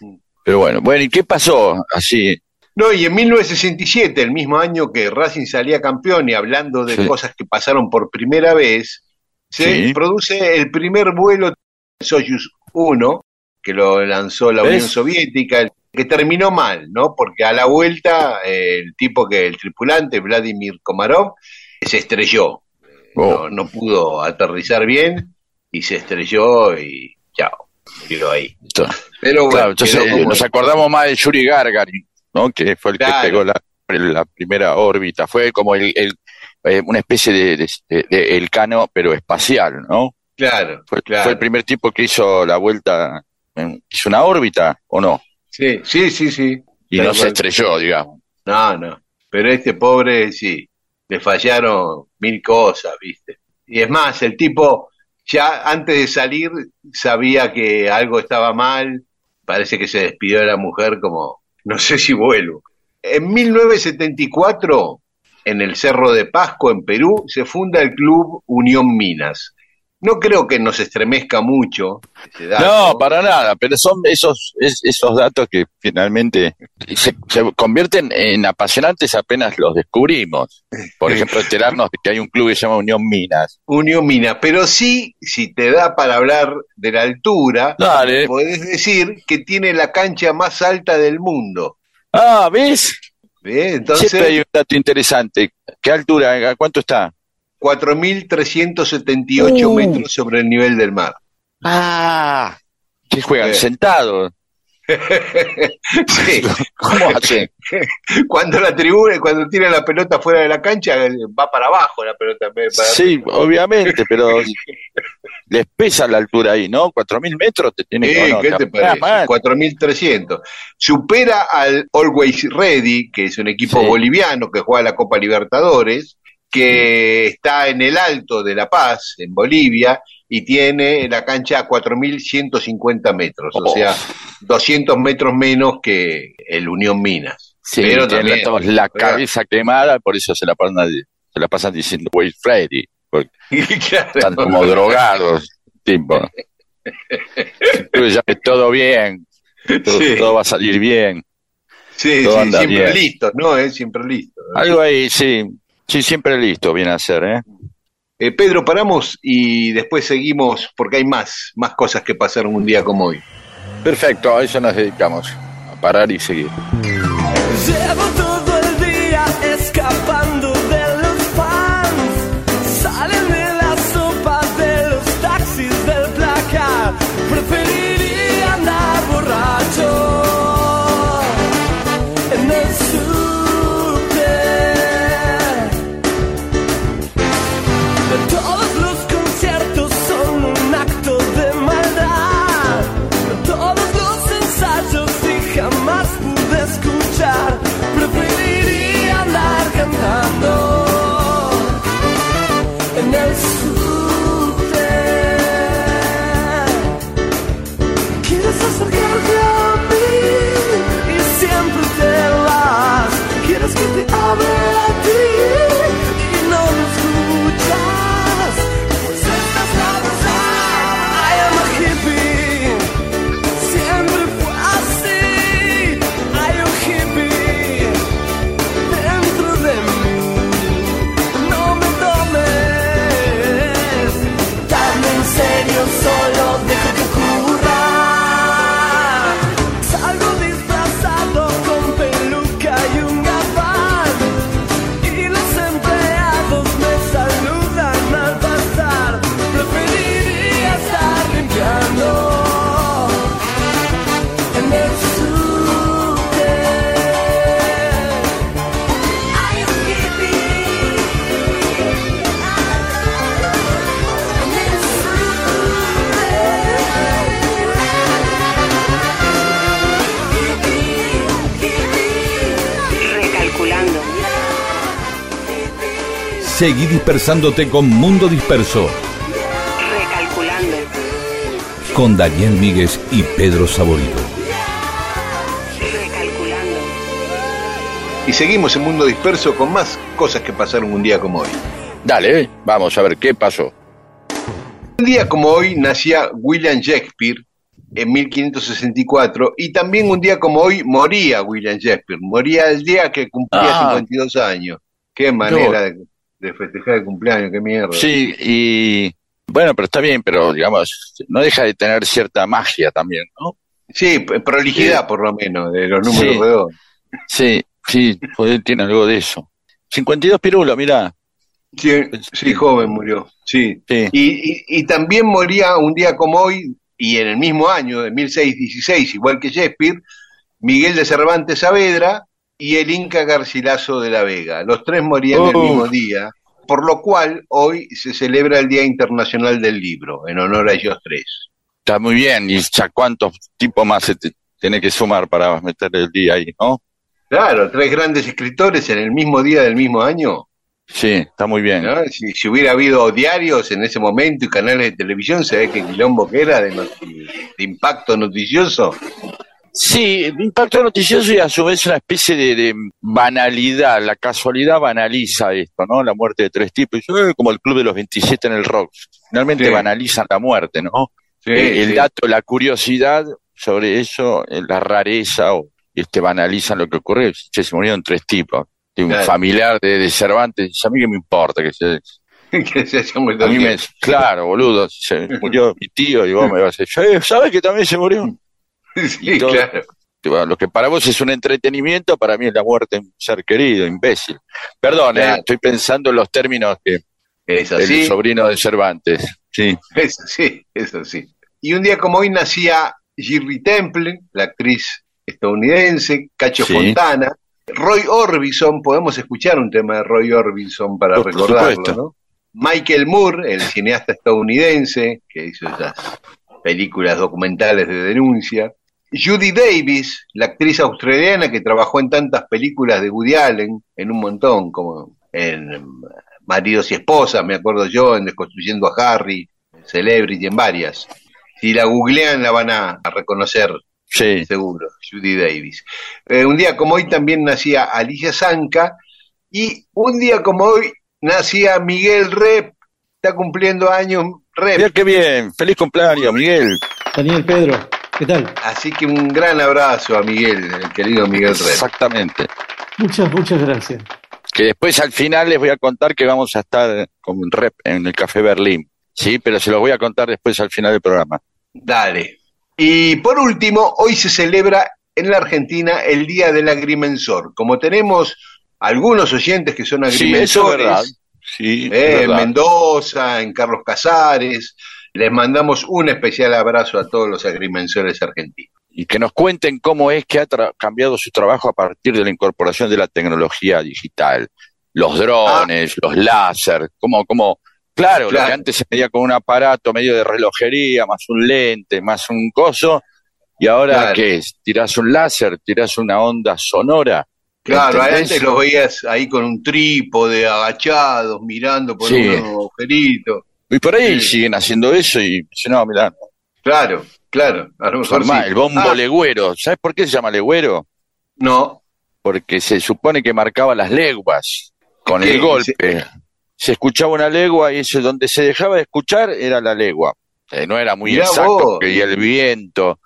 pero bueno. Bueno, ¿y qué pasó así? No, y en 1967, el mismo año que Racing salía campeón y hablando de Sí. cosas que pasaron por primera vez, se Sí. produce el primer vuelo Soyuz 1, que lo lanzó la ¿Ves? Unión Soviética, que terminó mal, ¿no? Porque a la vuelta eh, el tipo que, el tripulante, Vladimir Komarov, se estrelló. Oh. No, no pudo aterrizar bien y se estrelló y chao, murió ahí. Pero bueno, Claro, entonces como- nos acordamos más de Yuri Gagarin, ¿no? Que fue el Claro. que pegó la, la primera órbita. Fue como el, el, eh, una especie de, de, de- de Elcano, pero espacial, ¿no? Claro, Fue, claro. fue el primer tipo que hizo la vuelta, hizo una órbita, ¿o no? Sí, sí, sí, sí. Y no se estrelló, digamos. No, no. Pero este pobre, sí, le fallaron mil cosas, ¿viste? Y es más, el tipo ya antes de salir sabía que algo estaba mal. Parece que se despidió de la mujer como, no sé si vuelvo. En 1974, en el Cerro de Pasco, en Perú, se funda el Club Unión Minas. No creo que nos estremezca mucho ese dato. No, para nada, pero son esos, es- esos datos que finalmente se, se convierten en apasionantes apenas los descubrimos. Por ejemplo, enterarnos de que hay un club que se llama Unión Minas. Unión Minas, pero sí, si te da para hablar de la altura, Dale. podés decir que tiene la cancha más alta del mundo. Ah, ¿ves? ¿Ves? Siempre hay Entonces, un dato interesante. ¿Qué altura? ¿A cuánto está? 4.378 Uh. metros sobre el nivel del mar. Ah, ¿qué juegan? Eh. ¿Sentados? Sí, ¿Cómo hacen? cuando la tribuna, cuando tira la pelota fuera de la cancha, eh, va para abajo la pelota. para Sí, obviamente, pero les pesa la altura ahí, ¿no? ¿Cuatro mil metros te tiene que Eh, no, ¿Qué te Ah, parece? man. 4.300. Supera al Always Ready, que es un equipo Sí. boliviano que juega la Copa Libertadores, que está en el Alto de La Paz, en Bolivia, y tiene la cancha a 4.150 metros, o Oh. sea, 200 metros menos que el Unión Minas. Sí, Pero también, todos la cabeza quemada, por eso se la pasan, se la pasan diciendo Wade Freddy, porque Claro. están como drogados, tipo. Ya que todo bien, todo, Sí. todo va a salir bien. Sí, sí, siempre bien. listo, ¿no? Eh, siempre listo. Algo ahí, sí, sí, siempre listo viene a ser, ¿eh? Eh, Pedro, paramos y después seguimos porque hay más, más cosas que pasaron un día como hoy. Perfecto, a eso nos dedicamos, a parar y seguir. Seguí dispersándote con Mundo Disperso, Recalculando. con Daniel Míguez y Pedro Saborido. Recalculando. Y seguimos en Mundo Disperso con más cosas que pasaron un día como hoy. Dale, eh, vamos a ver qué pasó. Un día como hoy nacía William Shakespeare en 1564 y también un día como hoy moría William Shakespeare. Moría el día que cumplía Ah. 52 años. Qué manera de, de festejar el cumpleaños, qué mierda. Sí, y bueno, pero está bien, pero digamos, no deja de tener cierta magia también, ¿no? Sí, prolijidad Sí. por lo menos, de los números Sí. redondos. Sí, sí, pues tiene algo de eso. 52 pirulos, mirá. Sí, sí, joven murió, sí. Sí. Y, y, y también moría un día como hoy, y en el mismo año, de 1616, igual que Shakespeare, Miguel de Cervantes Saavedra y el Inca Garcilaso de la Vega. Los tres morían el mismo día, por lo cual hoy se celebra el Día Internacional del Libro, en honor a ellos tres. Está muy bien, y ya cuántos tipos más se te- tiene que sumar para meter el día ahí, ¿no? Claro, tres grandes escritores en el mismo día del mismo año. Sí, está muy bien. ¿no? Si, si hubiera habido diarios en ese momento y canales de televisión, se ve que quilombo que era de impacto noticioso. Sí, impacto noticioso y a su vez una especie de, de banalidad. La casualidad banaliza esto, ¿no? La muerte de tres tipos. Eh, como el Club de los 27 en el rock. Finalmente Sí. banalizan la muerte, ¿no? Eh, el sí. dato, la curiosidad sobre eso, eh, la rareza, o este, banalizan lo que ocurrió. Che, se murieron tres tipos. Un Claro. familiar de, de Cervantes, a mí que me importa que se, que se haya muerto a mí me, claro, boludo, se murió mi tío y vos me vas a decir, "Eh, ¿sabes que también se murió? Sí, y todo. claro. Que, bueno, Lo que para vos es un entretenimiento, para mí es la muerte de un ser querido, imbécil. Perdón, eh, estoy pensando en los términos que Es el así, sobrino de Cervantes. Sí, es así, es así. Y un día como hoy nacía Shirley Temple, la actriz estadounidense, Cacho Sí. Fontana, Roy Orbison, podemos escuchar un tema de Roy Orbison para recordarlo. ¿no? Michael Moore, el cineasta estadounidense, que hizo esas películas documentales de denuncia. Judy Davis, la actriz australiana que trabajó en tantas películas de Woody Allen, en un montón, como en Maridos y Esposas, me acuerdo yo, en Desconstruyendo a Harry, Celebrity, en varias. Si la googlean la van a, a reconocer sí. seguro, Judy Davis. Eh, un día como hoy también nacía Alicia Zanca y un día como hoy nacía Miguel Rep, está cumpliendo años Mira Rep, qué bien, feliz cumpleaños, Miguel. Daniel Pedro, ¿qué tal? así que un gran abrazo a Miguel, el querido Miguel Rep. Exactamente. Muchas, muchas gracias. Que después al final les voy a contar que vamos a estar con un rep en el Café Berlín. Sí, pero se los voy a contar después al final del programa. Dale. Y por último, hoy se celebra en la Argentina el Día del Agrimensor. Como tenemos algunos oyentes que son Sí, eso es verdad. agrimensores, es eh, en. Mendoza, en Carlos Casares, les mandamos un especial abrazo a todos los agrimensores argentinos. y que nos cuenten cómo es que ha cambiado su trabajo a partir de la incorporación de la tecnología digital, los drones, los láser, como, como, claro, lo que antes se medía con un aparato medio de relojería, más un lente, más un coso, y ahora Claro. ¿qué es? Tirás un láser, tirás una onda sonora. Claro, ¿entendés? antes los veías ahí con un trípode, agachados, mirando por Sí. unos agujeritos. Y por ahí Sí. siguen haciendo eso y dicen, no, mirá, Claro, claro, a lo mejor normal, sí. el bombo Ah, legüero. ¿Sabes por qué se llama legüero? No, porque se supone que marcaba las leguas con el golpe. Se escuchaba una legua y eso donde se dejaba de escuchar era la legua. Eh, no era muy Mirá exacto, y el viento.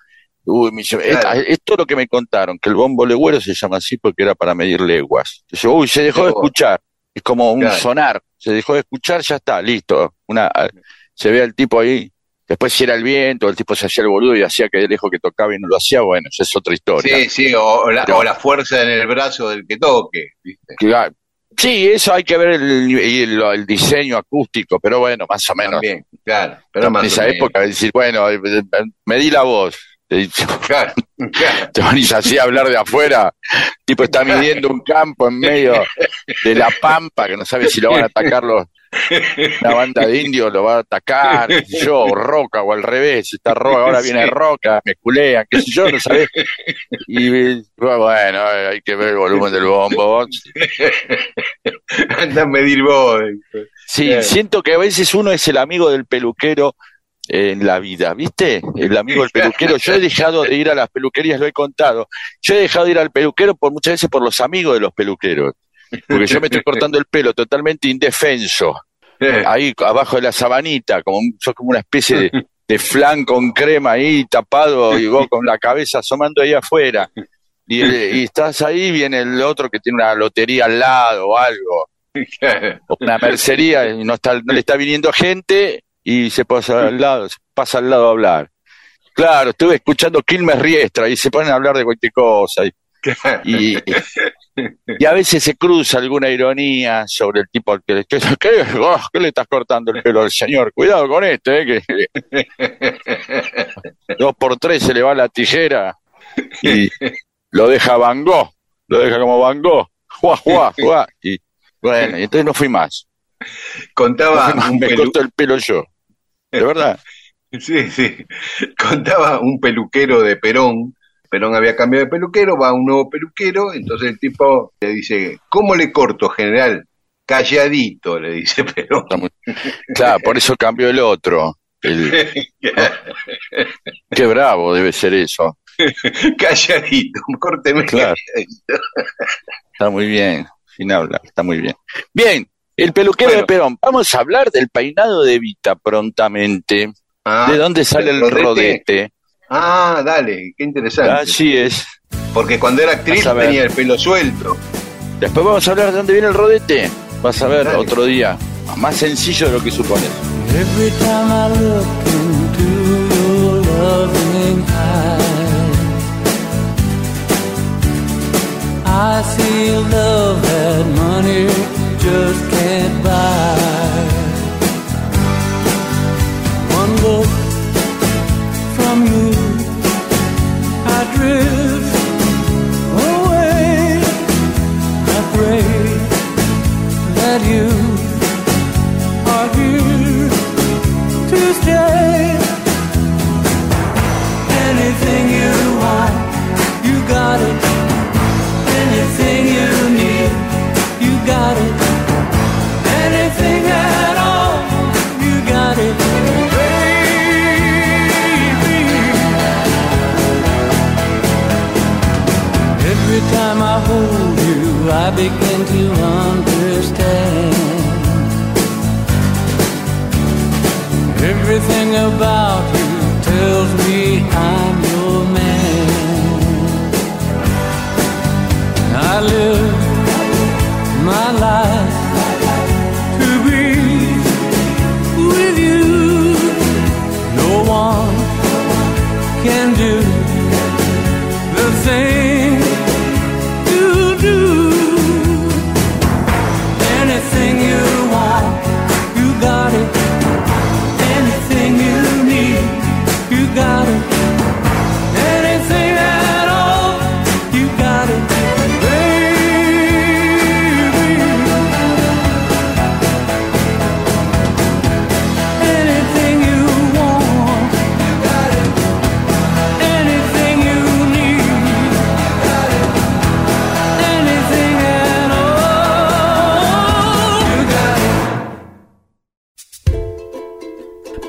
Uy, me dice, Claro. "Esta- esto es lo que me contaron, que el bombo legüero se llama así porque era para medir leguas. Entonces, uy, se dejó de escuchar. Es como un Claro. sonar. Se dejó de escuchar, ya está, listo. Una, se ve al tipo ahí. Después si era el viento, el tipo se hacía el boludo y hacía que lejos que tocaba y no lo hacía, bueno, esa es otra historia. sí, sí, o, la, Pero- o la fuerza en el brazo del que toque, ¿viste? Claro. Sí, eso hay que ver el, y el, el diseño acústico, pero bueno, más o menos. También, claro, pero en esa época, decir, bueno, eh, eh, medí la voz. Claro, claro. te van así a hablar de afuera. Tipo está midiendo un campo en medio de la pampa, que no sabe si lo van a atacar los, una banda de indios, lo va a atacar, qué sé yo, o roca, o al revés, está roca, ahora viene Sí. roca, me culean, qué sé yo, no sabes. Y bueno, hay que ver el volumen del bombo. Anda a medir vos. Sí, siento que a veces uno es el amigo del peluquero en la vida, ¿viste? El amigo del peluquero. Yo he dejado de ir a las peluquerías, lo he contado. Yo he dejado de ir al peluquero por muchas veces por los amigos de los peluqueros. Porque yo me estoy cortando el pelo totalmente indefenso. Eh, ahí abajo de la sabanita, como, sos como una especie de, de flan con crema ahí tapado y vos con la cabeza asomando ahí afuera. Y, y estás ahí, viene el otro que tiene una lotería al lado o algo, o una mercería y no, está, no le está viniendo gente y se pasa al lado, se pasa al lado a hablar. Claro, estuve escuchando Quilmes Riestra y se ponen a hablar de cualquier cosa. Y, y, y a veces se cruza alguna ironía sobre el tipo al que le ¿qué, qué, oh, ¿qué le estás cortando el pelo al señor? Cuidado con este, eh, que dos por tres se le va la tijera y lo deja Van Gogh, lo deja como Van Gogh, juá, juá, juá. Y bueno, y entonces no fui más. No Contaba fui más, un me corto el pelo yo. De verdad. Sí, sí. Contaba un peluquero de Perón. Perón había cambiado de peluquero, va un nuevo peluquero, entonces el tipo le dice, ¿cómo le corto, general? Calladito, le dice Perón. Claro, por eso cambió el otro. El- qué bravo debe ser eso. calladito, córteme Claro. calladito. Está muy bien, sin hablar, está muy bien. Bien, el peluquero Bueno. de Perón. Vamos a hablar del peinado de Vita prontamente. Ah, ¿De dónde sale el ¿el rodete? rodete? Ah, dale, qué interesante. Así es. Porque cuando era actriz tenía el pelo suelto. Después vamos a hablar de dónde viene el rodete. Vas a ver Dale. otro día. Más sencillo de lo que supones. Every time I look into your loving eyes, I see love that money just can't buy. One look from you, I drift away. I pray that you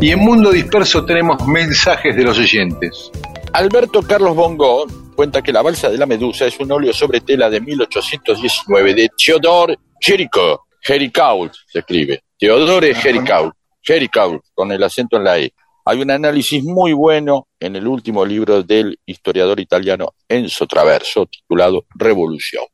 Y en Mundo Disperso tenemos mensajes de los oyentes. Alberto Carlos Bongo cuenta que la balsa de la medusa es un óleo sobre tela de 1819 de Theodore Jericho. Jericault se escribe. Theodore Jericault. Jericault, con el acento en la E. Hay un análisis muy bueno en el último libro del historiador italiano Enzo Traverso, titulado Revolución.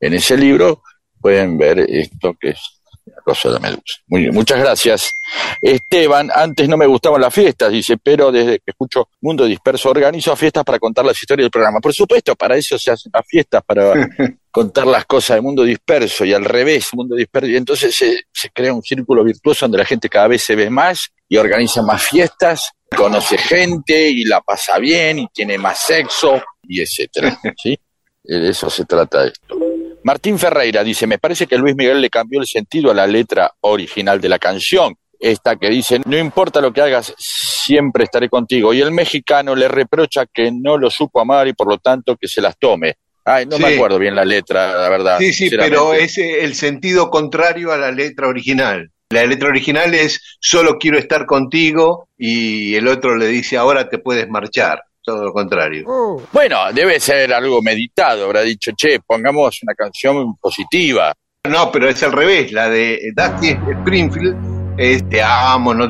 En ese libro pueden ver esto que es cosa de la medusa. Muy bien, muchas gracias. Esteban, antes no me gustaban las fiestas, dice, pero desde que escucho Mundo Disperso organizo fiestas para contar las historias del programa. Por supuesto, para eso se hacen las fiestas, para contar las cosas de Mundo Disperso y al revés, Mundo Disperso. Y entonces se, se crea un círculo virtuoso donde la gente cada vez se ve más y organiza más fiestas, conoce gente y la pasa bien y tiene más sexo y etcétera. ¿sí? De eso se trata esto. Martín Ferreira dice, me parece que Luis Miguel le cambió el sentido a la letra original de la canción. Esta que dice, no importa lo que hagas, siempre estaré contigo. Y el mexicano le reprocha que no lo supo amar y por lo tanto que se las tome. Ay, no me acuerdo bien la letra, la verdad. Sí, sí, pero es el sentido contrario a la letra original. La letra original es solo quiero estar contigo y el otro le dice ahora te puedes marchar. Todo lo contrario. Bueno, debe ser algo meditado. Habrá dicho, che, pongamos una canción positiva. No, pero es al revés. La de Dusty Springfield es te amo, no,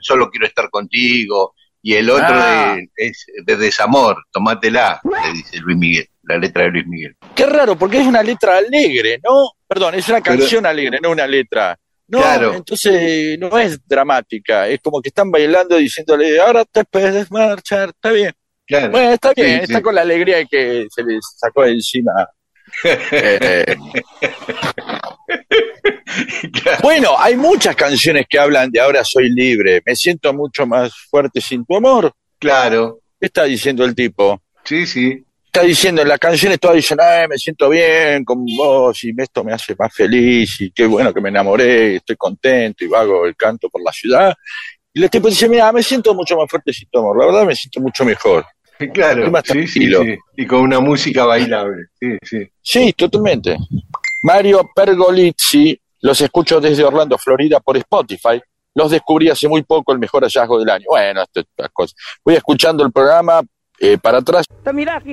solo quiero estar contigo. Y el otro Ah. de- es de desamor, tomátela, le dice Luis Miguel, la letra de Luis Miguel. Qué raro, porque es una letra alegre, ¿no? Perdón, es una Pero- canción alegre, no una letra. No, Claro. entonces no es dramática, es como que están bailando diciéndole, ahora te puedes marchar, está bien. Claro. Bueno, está bien, Sí, está sí. con la alegría de que se les sacó de encima. Eh, bueno, hay muchas canciones que hablan de ahora soy libre, me siento mucho más fuerte sin tu amor. Claro, ¿Qué está diciendo el tipo? sí, sí. Está diciendo, en la canción todas dicen, "Ay, me siento bien con vos y esto me hace más feliz y qué bueno que me enamoré, estoy contento y vago el canto por la ciudad. Y el tipo dice, mira, me siento mucho más fuerte sin tu amor, la verdad me siento mucho mejor. Claro, sí, sí, tranquilo. sí. Y con una música bailable. Sí, sí. Sí, totalmente. Mario Pergolizzi, los escucho desde Orlando, Florida, por Spotify. Los descubrí hace muy poco, el mejor hallazgo del año. Bueno, estas cosas. Voy escuchando el programa eh, para atrás.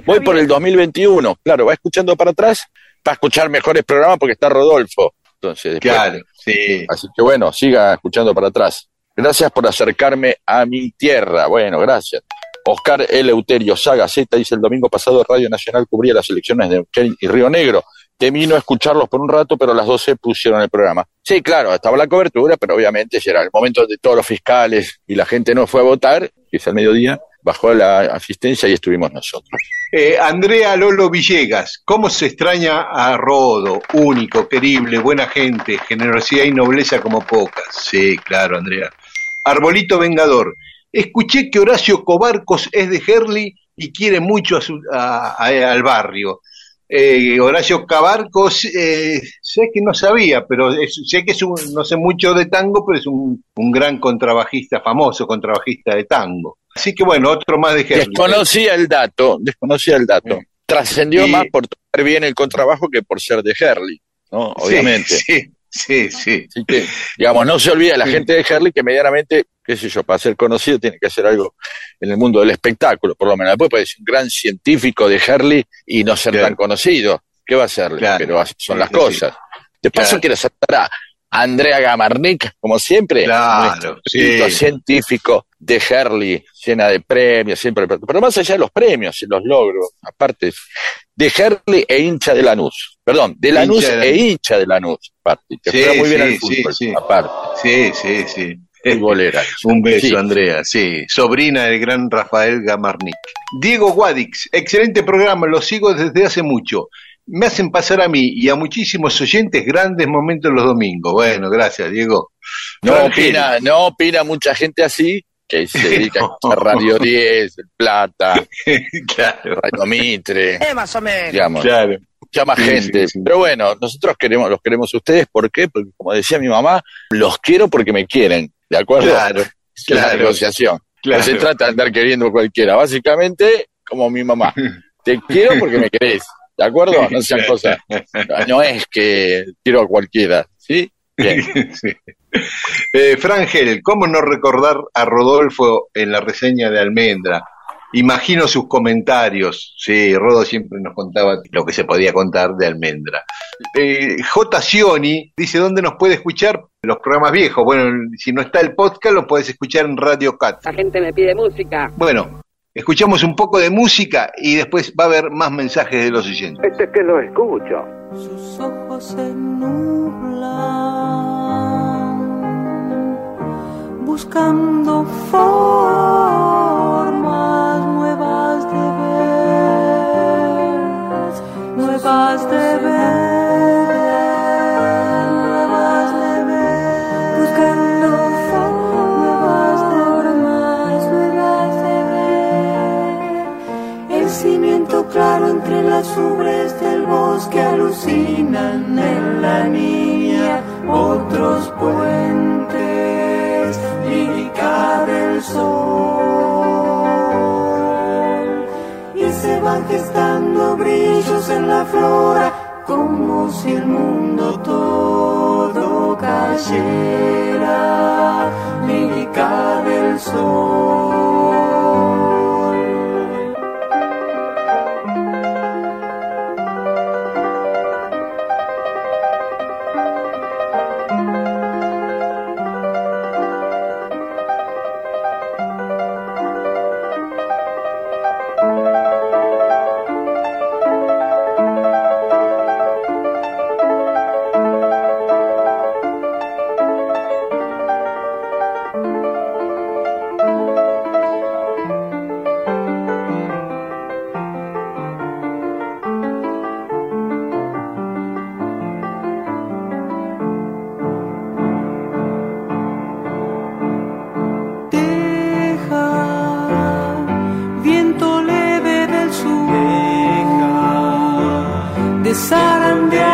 Voy por el 2021. Claro, va escuchando para atrás para escuchar mejores programas porque está Rodolfo. Entonces, después- Claro, sí. Así que bueno, siga escuchando para atrás. Gracias por acercarme a mi tierra. Bueno, gracias. Oscar Eleuterio Saga Z dice el domingo pasado Radio Nacional cubría las elecciones de Neuquén y Río Negro. Temí no escucharlos por un rato, pero a las 12 pusieron el programa. Sí, claro, estaba la cobertura, pero obviamente era el momento de todos los fiscales y la gente no fue a votar, que es al mediodía, bajó la asistencia y estuvimos nosotros. Eh, Andrea Lolo Villegas, ¿cómo se extraña a Rodo? Único, querible, buena gente, generosidad y nobleza como pocas. Sí, claro, Andrea. Arbolito Vengador, escuché que Horacio Cobarcos es de Herley y quiere mucho a su- a- a- al barrio. Eh, Horacio Cabarcos, eh, sé que no sabía, pero es- sé que es un, no sé mucho de tango, pero es un, un gran contrabajista, famoso contrabajista de tango. Así que bueno, otro más de Herley. Desconocía el dato, desconocía el dato. Trascendió Y- más por tocar bien el contrabajo que por ser de Herley, ¿no? Obviamente. Sí, sí, sí. Así que, digamos, no se olvide la gente de Herley que medianamente, qué sé yo, para ser conocido tiene que hacer algo en el mundo del espectáculo, por lo menos. Después puede ser un gran científico de Herley y no ser Claro. tan conocido. ¿Qué va a hacerle? Claro. Pero son las cosas. De paso quiero saludar a Andrea Gamarnik, como siempre, Claro, sí. científico de Herley, llena de premios, siempre. Pero más allá de los premios y los logros, aparte, de Herley e hincha de Lanús. Perdón, de Lanús Hincha de e hincha de Lanús, aparte. Que Sí, muy bien sí, al sí, fútbol, aparte. Sí, sí, sí. Futbolera. Un beso, Sí. Andrea, sí. Sobrina del gran Rafael Gamarnik. Diego Guadix, excelente programa, lo sigo desde hace mucho. Me hacen pasar a mí y a muchísimos oyentes grandes momentos los domingos. Bueno, gracias, Diego. No opina, no opina mucha gente así, que se dedica a Radio 10, El Plata, claro, Radio Mitre, Eh, más o menos. digamos, claro. mucha más Sí, gente. sí, sí. Pero bueno, nosotros queremos, los queremos a ustedes, ¿por qué? Porque como decía mi mamá, los quiero porque me quieren, ¿de acuerdo? Claro, Es negociación. claro. No se trata de andar queriendo a cualquiera, básicamente como mi mamá. Te quiero porque me querés, ¿de acuerdo? No sean cosas. No es que quiero a cualquiera, ¿sí? Bien. Sí. Eh, Frangel, ¿cómo no recordar a Rodolfo en la reseña de Almendra? Imagino sus comentarios. Sí, Rodo siempre nos contaba lo que se podía contar de Almendra. Eh, J. Cioni dice, ¿dónde nos puede escuchar? Los programas viejos. Bueno, si no está el podcast, lo puedes escuchar en Radio Cat. La gente me pide música. Bueno, escuchamos un poco de música y después va a haber más mensajes de los oyentes. Este es que lo escucho. sus ojos se nublan, buscando formas nuevas de ver, nuevas de ver, nuevas de ver, buscando formas nuevas de ver, el cimiento claro entre la las ubres del bosque alucinan en la niña otros puentes, lírica del sol. Van gestando brillos en la flora, como si el mundo todo cayera, lírica del sol. De zarandear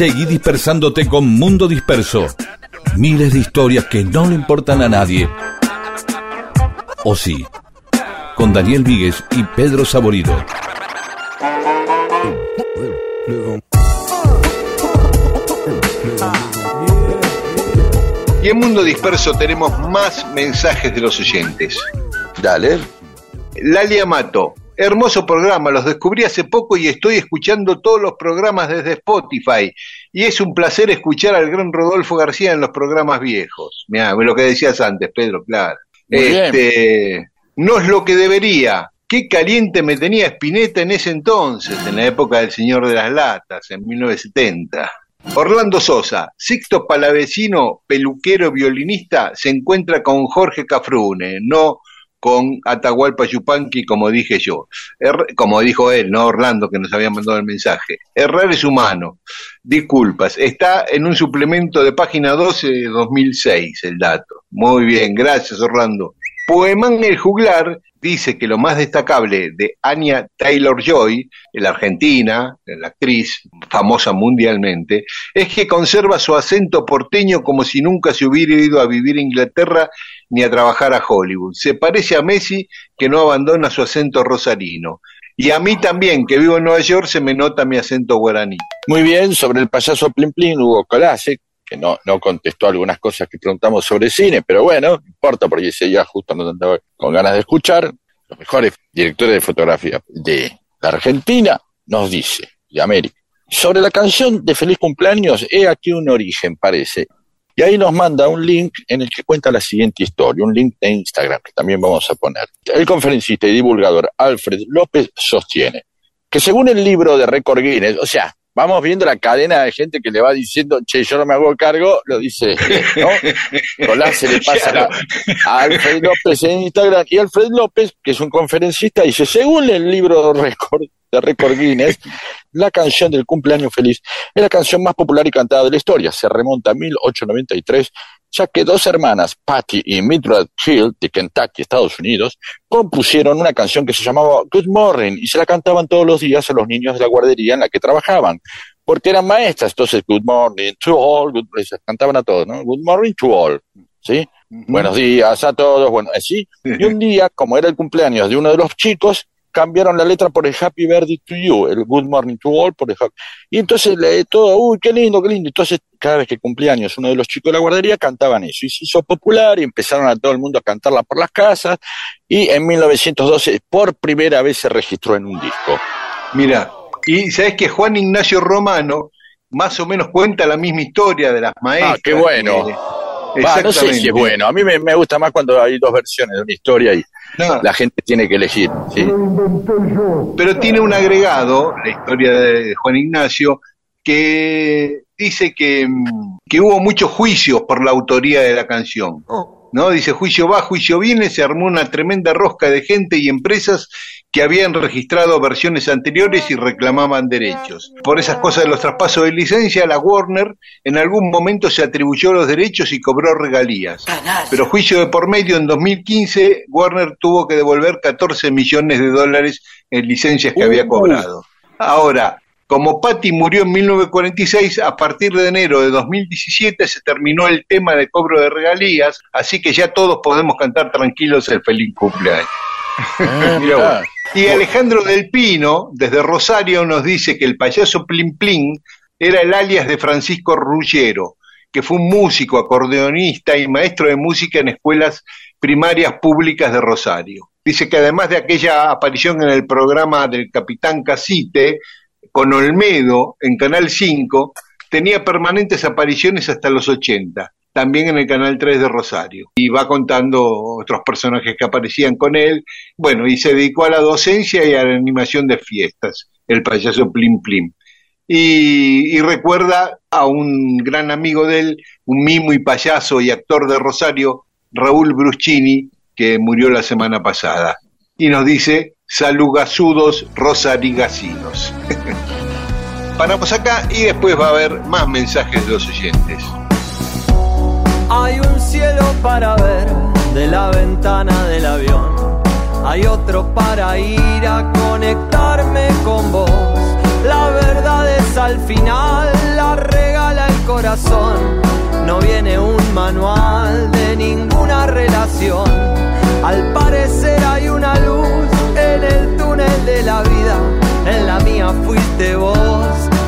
Seguí dispersándote con Mundo Disperso. Miles de historias que no le importan a nadie. O sí. Con Daniel Víguez y Pedro Saborido. Y en Mundo Disperso tenemos más mensajes de los oyentes. Dale. Lalia Mato, hermoso programa, los descubrí hace poco y estoy escuchando todos los programas desde Spotify. Y es un placer escuchar al gran Rodolfo García en los programas viejos. Mirá, lo que decías antes, Pedro, claro. Muy bien. este, no es lo que debería. Qué caliente me tenía Spinetta en ese entonces, en la época del Señor de las Latas, en 1970. Orlando Sosa, Sixto Palavecino, peluquero violinista, se encuentra con Jorge Cafrune, no con Atahualpa Yupanqui, como dije yo. Er- como dijo él, no Orlando, que nos había mandado el mensaje. Errar es humano. Disculpas, está en un suplemento de página 12 de 2006 el dato. Muy bien, gracias Orlando. Poemán el Juglar dice que lo más destacable de Anya Taylor Joy, la argentina, la actriz famosa mundialmente, es que conserva su acento porteño como si nunca se hubiera ido a vivir a Inglaterra ni a trabajar a Hollywood. Se parece a Messi que no abandona su acento rosarino. Y a mí también, que vivo en Nueva York, se me nota mi acento guaraní. Muy bien, sobre el payaso Plin Plin, Hugo que no, contestó algunas cosas que preguntamos sobre cine, pero bueno, no importa porque ese día justo no andaba con ganas de escuchar. Los mejores directores de fotografía de la Argentina nos dice, de América. Sobre la canción de Feliz Cumpleaños, he aquí un origen, parece. Y ahí nos manda un link en el que cuenta la siguiente historia, un link de Instagram que también vamos a poner. El conferencista y divulgador Alfred López sostiene que según el libro de récord Guinness, o sea, vamos viendo la cadena de gente que le va diciendo, che, yo no me hago cargo, lo dice, ¿no? Colás se le pasa Claro. a Alfred López en Instagram, y Alfred López, que es un conferencista, dice, según el libro de Record Guinness, la canción del cumpleaños feliz es la canción más popular y cantada de la historia. Se remonta a 1893, ya que dos hermanas, Patty y Mildred Hill, de Kentucky, Estados Unidos, compusieron una canción que se llamaba Good Morning y se la cantaban todos los días a los niños de la guardería en la que trabajaban. Porque eran maestras, entonces Good Morning to all, good, se cantaban a todos, ¿no? Good Morning to all, ¿sí? Buenos días a todos, bueno, así. Y un día, como era el cumpleaños de uno de los chicos, cambiaron la letra por el Happy Birthday to You, el Good Morning to All por el Happy. Y entonces le, todo, uy, qué lindo, qué lindo. Entonces, cada vez que cumplía años uno de los chicos de la guardería cantaban eso. Y se hizo popular y empezaron a todo el mundo a cantarla por las casas. Y en 1912, por primera vez se registró en un disco. Mira, y sabes que Juan Ignacio Romano más o menos cuenta la misma historia de las maestras. Ah, qué bueno. Eh, Va, no sé si es bueno. A mí me, me gusta más cuando hay dos versiones de una historia y No. la gente tiene que elegir. ¿sí? Pero tiene un agregado, la historia de Juan Ignacio, que dice que, que hubo muchos juicios por la autoría de la canción. ¿no? Dice, juicio va, juicio viene, se armó una tremenda rosca de gente y empresas que habían registrado versiones anteriores y reclamaban derechos. Por esas cosas de los traspasos de licencia, la Warner en algún momento se atribuyó los derechos y cobró regalías. Pero juicio de por medio, en 2015, Warner tuvo que devolver 14 millones de dólares en licencias que había cobrado. Ahora, como Patty murió en 1946, a partir de enero de 2017 se terminó el tema de cobro de regalías, así que ya todos podemos cantar tranquilos el feliz cumpleaños. Ah. Y Alejandro del Pino, desde Rosario, nos dice que el payaso Plin Plin era el alias de Francisco Ruggero, que fue un músico, acordeonista y maestro de música en escuelas primarias públicas de Rosario. Dice que además de aquella aparición en el programa del Capitán Casite, con Olmedo en Canal 5, tenía permanentes apariciones hasta los 80, también en el Canal 3 de Rosario. Y va contando otros personajes que aparecían con él. Bueno, y se dedicó a la docencia y a la animación de fiestas, el payaso Plim Plim. Y, recuerda a un gran amigo de él, un mimo y payaso y actor de Rosario, Raúl Bruscini, que murió la semana pasada. Y nos dice, salugasudos rosarigasinos. Paramos acá y después va a haber más mensajes de los oyentes. Hay un cielo para ver de la ventana del avión. Hay otro para ir a conectarme con vos. La verdad es al final, la regala el corazón. No viene un manual de ninguna relación. Al parecer hay una luz en el túnel de la vida. En la mía fuiste vos,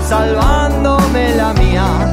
salvándome la mía.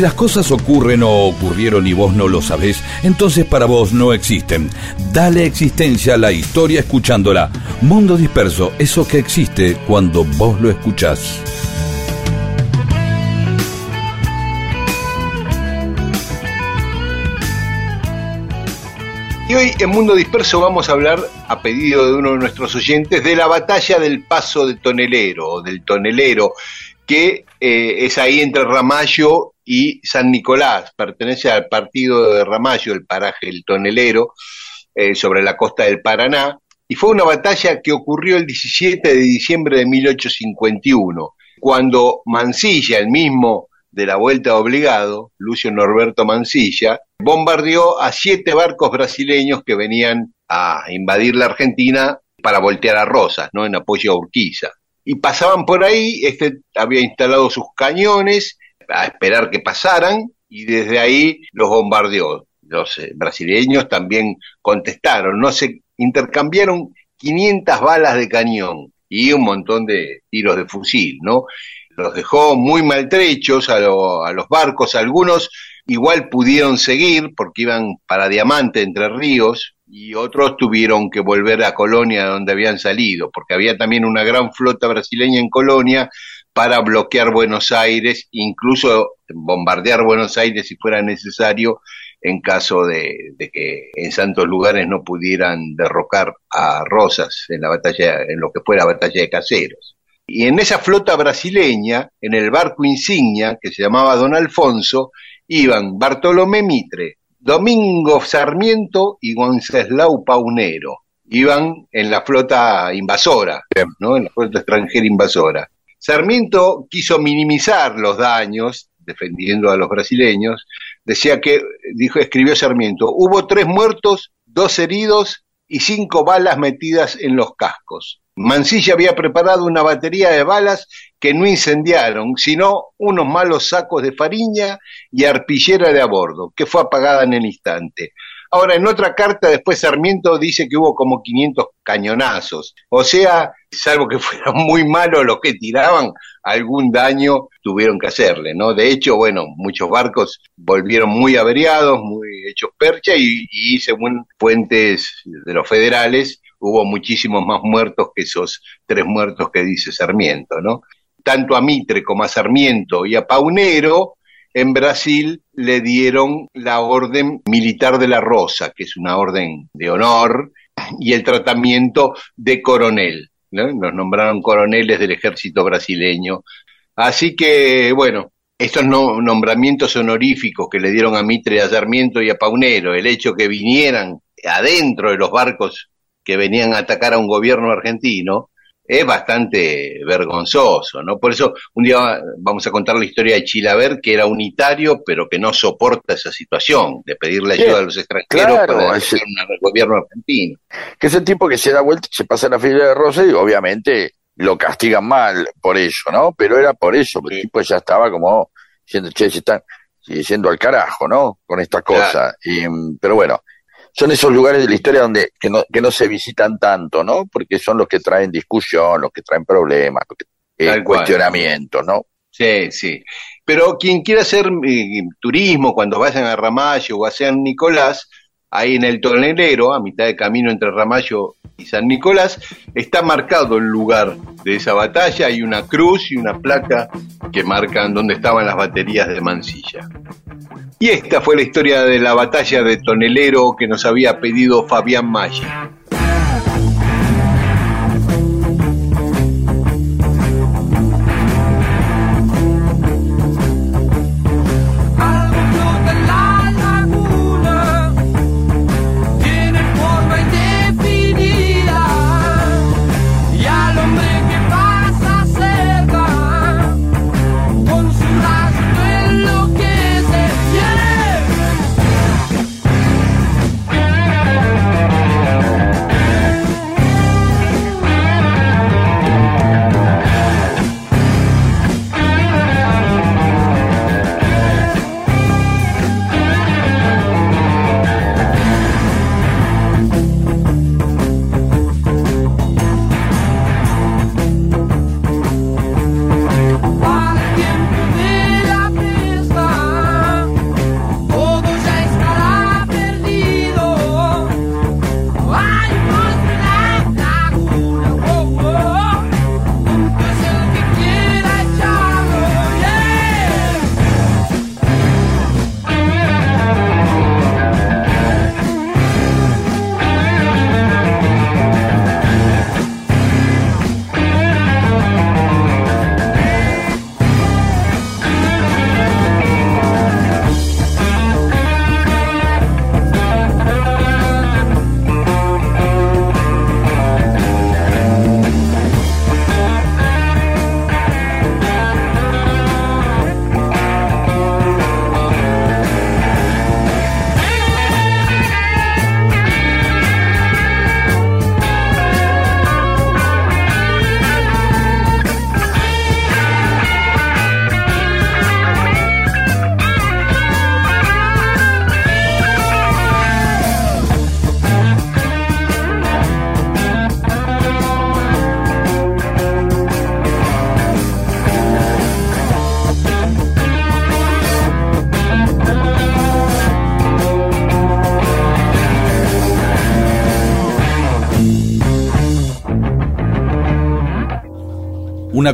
Si las cosas ocurren o ocurrieron y vos no lo sabés, entonces para vos no existen. Dale existencia a la historia escuchándola. Mundo disperso, eso que existe cuando vos lo escuchás. Y hoy en Mundo Disperso vamos a hablar, a pedido de uno de nuestros oyentes, de la batalla del Paso de Tonelero, o del Tonelero, que eh, es ahí entre Ramallo y San Nicolás. Pertenece al partido de Ramallo, el paraje El Tonelero, eh, sobre la costa del Paraná. Y fue una batalla que ocurrió el 17 de diciembre de 1851, cuando Mansilla, el mismo de la Vuelta Obligado, Lucio Norberto Mansilla, bombardeó a siete barcos brasileños que venían a invadir la Argentina para voltear a Rosas, ¿no? En apoyo a Urquiza. Y pasaban por ahí, este había instalado sus cañones a esperar que pasaran y desde ahí los bombardeó. Los eh, brasileños también contestaron, no se intercambiaron 500 balas de cañón y un montón de tiros de fusil, ¿no? Los dejó muy maltrechos a, lo- a los barcos, algunos igual pudieron seguir porque iban para Diamante, Entre Ríos, y otros tuvieron que volver a Colonia donde habían salido, porque había también una gran flota brasileña en Colonia para bloquear Buenos Aires, incluso bombardear Buenos Aires si fuera necesario en caso de, de que en santos lugares no pudieran derrocar a Rosas en la batalla, en lo que fue la batalla de Caseros. Y en esa flota brasileña, en el barco insignia que se llamaba Don Alfonso, iban Bartolomé Mitre, Domingo Sarmiento y Wenceslao Paunero. Iban en la flota invasora, ¿no? En la flota extranjera invasora. Sarmiento quiso minimizar los daños, defendiendo a los brasileños. Decía que, dijo, escribió Sarmiento, hubo tres muertos, dos heridos y cinco balas metidas en los cascos. Mansilla había preparado una batería de balas que no incendiaron, sino unos malos sacos de fariña y arpillera de a bordo, que fue apagada en el instante. Ahora, en otra carta, después Sarmiento dice que hubo como 500 cañonazos. O sea, salvo que fueran muy malos los que tiraban, algún daño tuvieron que hacerle, ¿no? De hecho, bueno, muchos barcos volvieron muy averiados, muy hechos percha y, y según fuentes de los federales, hubo muchísimos más muertos que esos tres muertos que dice Sarmiento, ¿no? Tanto a Mitre como a Sarmiento y a Paunero, en Brasil le dieron la orden militar de la Rosa, que es una orden de honor, y el tratamiento de coronel. ¿no? Los nombraron coroneles del ejército brasileño. Así que, bueno, estos no- nombramientos honoríficos que le dieron a Mitre, a Sarmiento y a Paunero, el hecho que vinieran adentro de los barcos que venían a atacar a un gobierno argentino, es bastante vergonzoso, ¿no? Por eso un día vamos a contar la historia de Chilaver, que era unitario, pero que no soporta esa situación de pedirle Sí, ayuda a los extranjeros claro, para es- gobierno argentino. que es el tipo que se da vuelta y se pasa la fila de Rosa y obviamente lo castigan mal por eso, ¿no? Pero era por eso, porque el tipo ya estaba como diciendo, che, se están yendo al carajo, ¿no? Con esta cosa. Y, pero bueno, son esos lugares de la historia donde que no, que no se visitan tanto, ¿no? Porque son los que traen discusión, los que traen problemas, los que, eh, cuestionamientos, ¿no? Sí, sí. Pero quien quiera hacer eh, turismo, cuando vayan a Ramallo o a San Nicolás, ahí en el tonelero, a mitad de camino entre Ramallo y San Nicolás, está marcado el lugar de esa batalla. Hay una cruz y una placa que marcan dónde estaban las baterías de Mansilla. Y esta fue la historia de la batalla de Tonelero que nos había pedido Fabián Maya.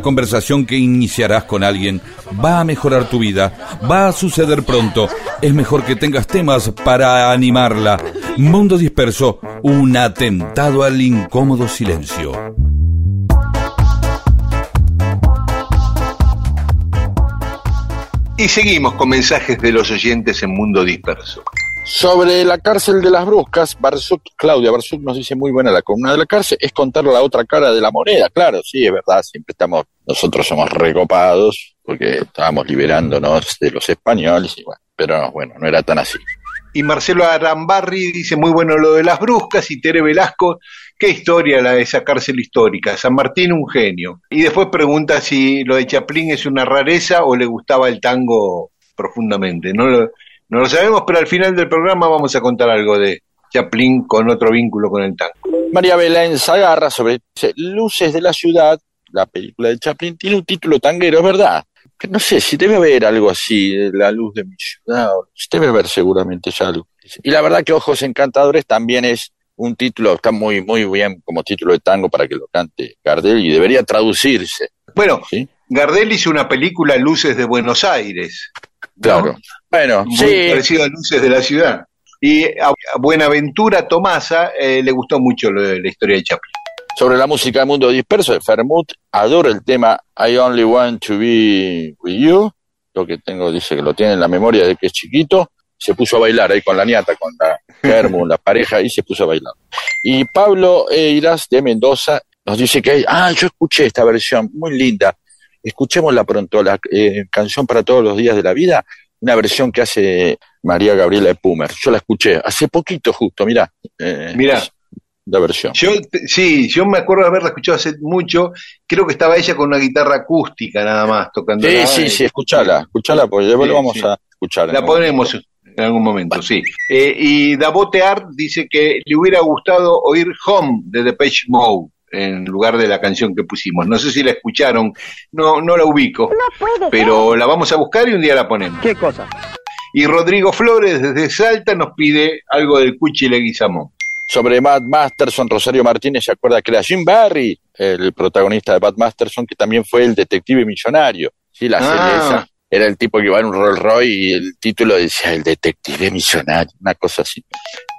Conversación que iniciarás con alguien va a mejorar tu vida, va a suceder pronto. Es mejor que tengas temas para animarla. Mundo disperso, un atentado al incómodo silencio. Y seguimos con mensajes de los oyentes en Mundo Disperso. Sobre la cárcel de las Bruscas, Barzuk, Claudia Barzuk nos dice muy buena la columna de la cárcel, es contar la otra cara de la moneda, claro, sí, es verdad, siempre estamos, nosotros somos recopados, porque estábamos liberándonos de los españoles, y bueno, pero no, bueno, no era tan así. Y Marcelo Arambarri dice muy bueno lo de las bruscas y Tere Velasco, qué historia la de esa cárcel histórica, San Martín un genio. Y después pregunta si lo de Chaplin es una rareza o le gustaba el tango profundamente. No lo, no lo sabemos, pero al final del programa vamos a contar algo de Chaplin con otro vínculo con el tango. María Belén Zagarra sobre dice, Luces de la Ciudad, la película de Chaplin, tiene un título tanguero, es verdad. No sé si debe haber algo así, la luz de mi ciudad, debe haber seguramente ya algo. Y la verdad que Ojos Encantadores también es un título, está muy, muy bien como título de tango para que lo cante Gardel y debería traducirse. Bueno, ¿sí? Gardel hizo una película Luces de Buenos Aires. ¿No? Claro. Bueno, Muy sí, parecido a Luces de la Ciudad. Y a Buenaventura Tomasa eh, le gustó mucho lo de la historia de Chaplin. sobre la música del mundo disperso de Fermut, adoro el tema I Only Want to Be With You, lo que tengo dice que lo tiene en la memoria de que es chiquito, se puso a bailar ahí con la niata, con la Fermu, la pareja, y se puso a bailar. Y Pablo Eiras de Mendoza nos dice que, ah, yo escuché esta versión, muy linda, escuchémosla pronto, la eh, canción para todos los días de la vida, una versión que hace María Gabriela de Pumer. Yo la escuché hace poquito justo, mirá. Eh, Mirá. La versión. Yo, sí, yo me acuerdo de haberla escuchado hace mucho. Creo que estaba ella con una guitarra acústica nada más tocando. Sí, sí, sí, escuchala, escuchala, porque después Sí, lo vamos sí. a escuchar. La ponemos en algún momento, sí. Eh, y Davote Art dice que le hubiera gustado oír Home de Depeche Mode en lugar de la canción que pusimos. No sé si la escucharon, no, no la ubico, pero la vamos a buscar y un día la ponemos. ¿Qué cosa? Y Rodrigo Flores desde Salta nos pide algo del Cuchi Leguizamón. Sobre Matt Masterson, Rosario Martínez se acuerda que era Jim Barry, el protagonista de Matt Masterson, que también fue el detective millonario. Sí, la serie Ah. esa. Era el tipo que iba en un Rolls Royce y el título decía el detective millonario, una cosa así.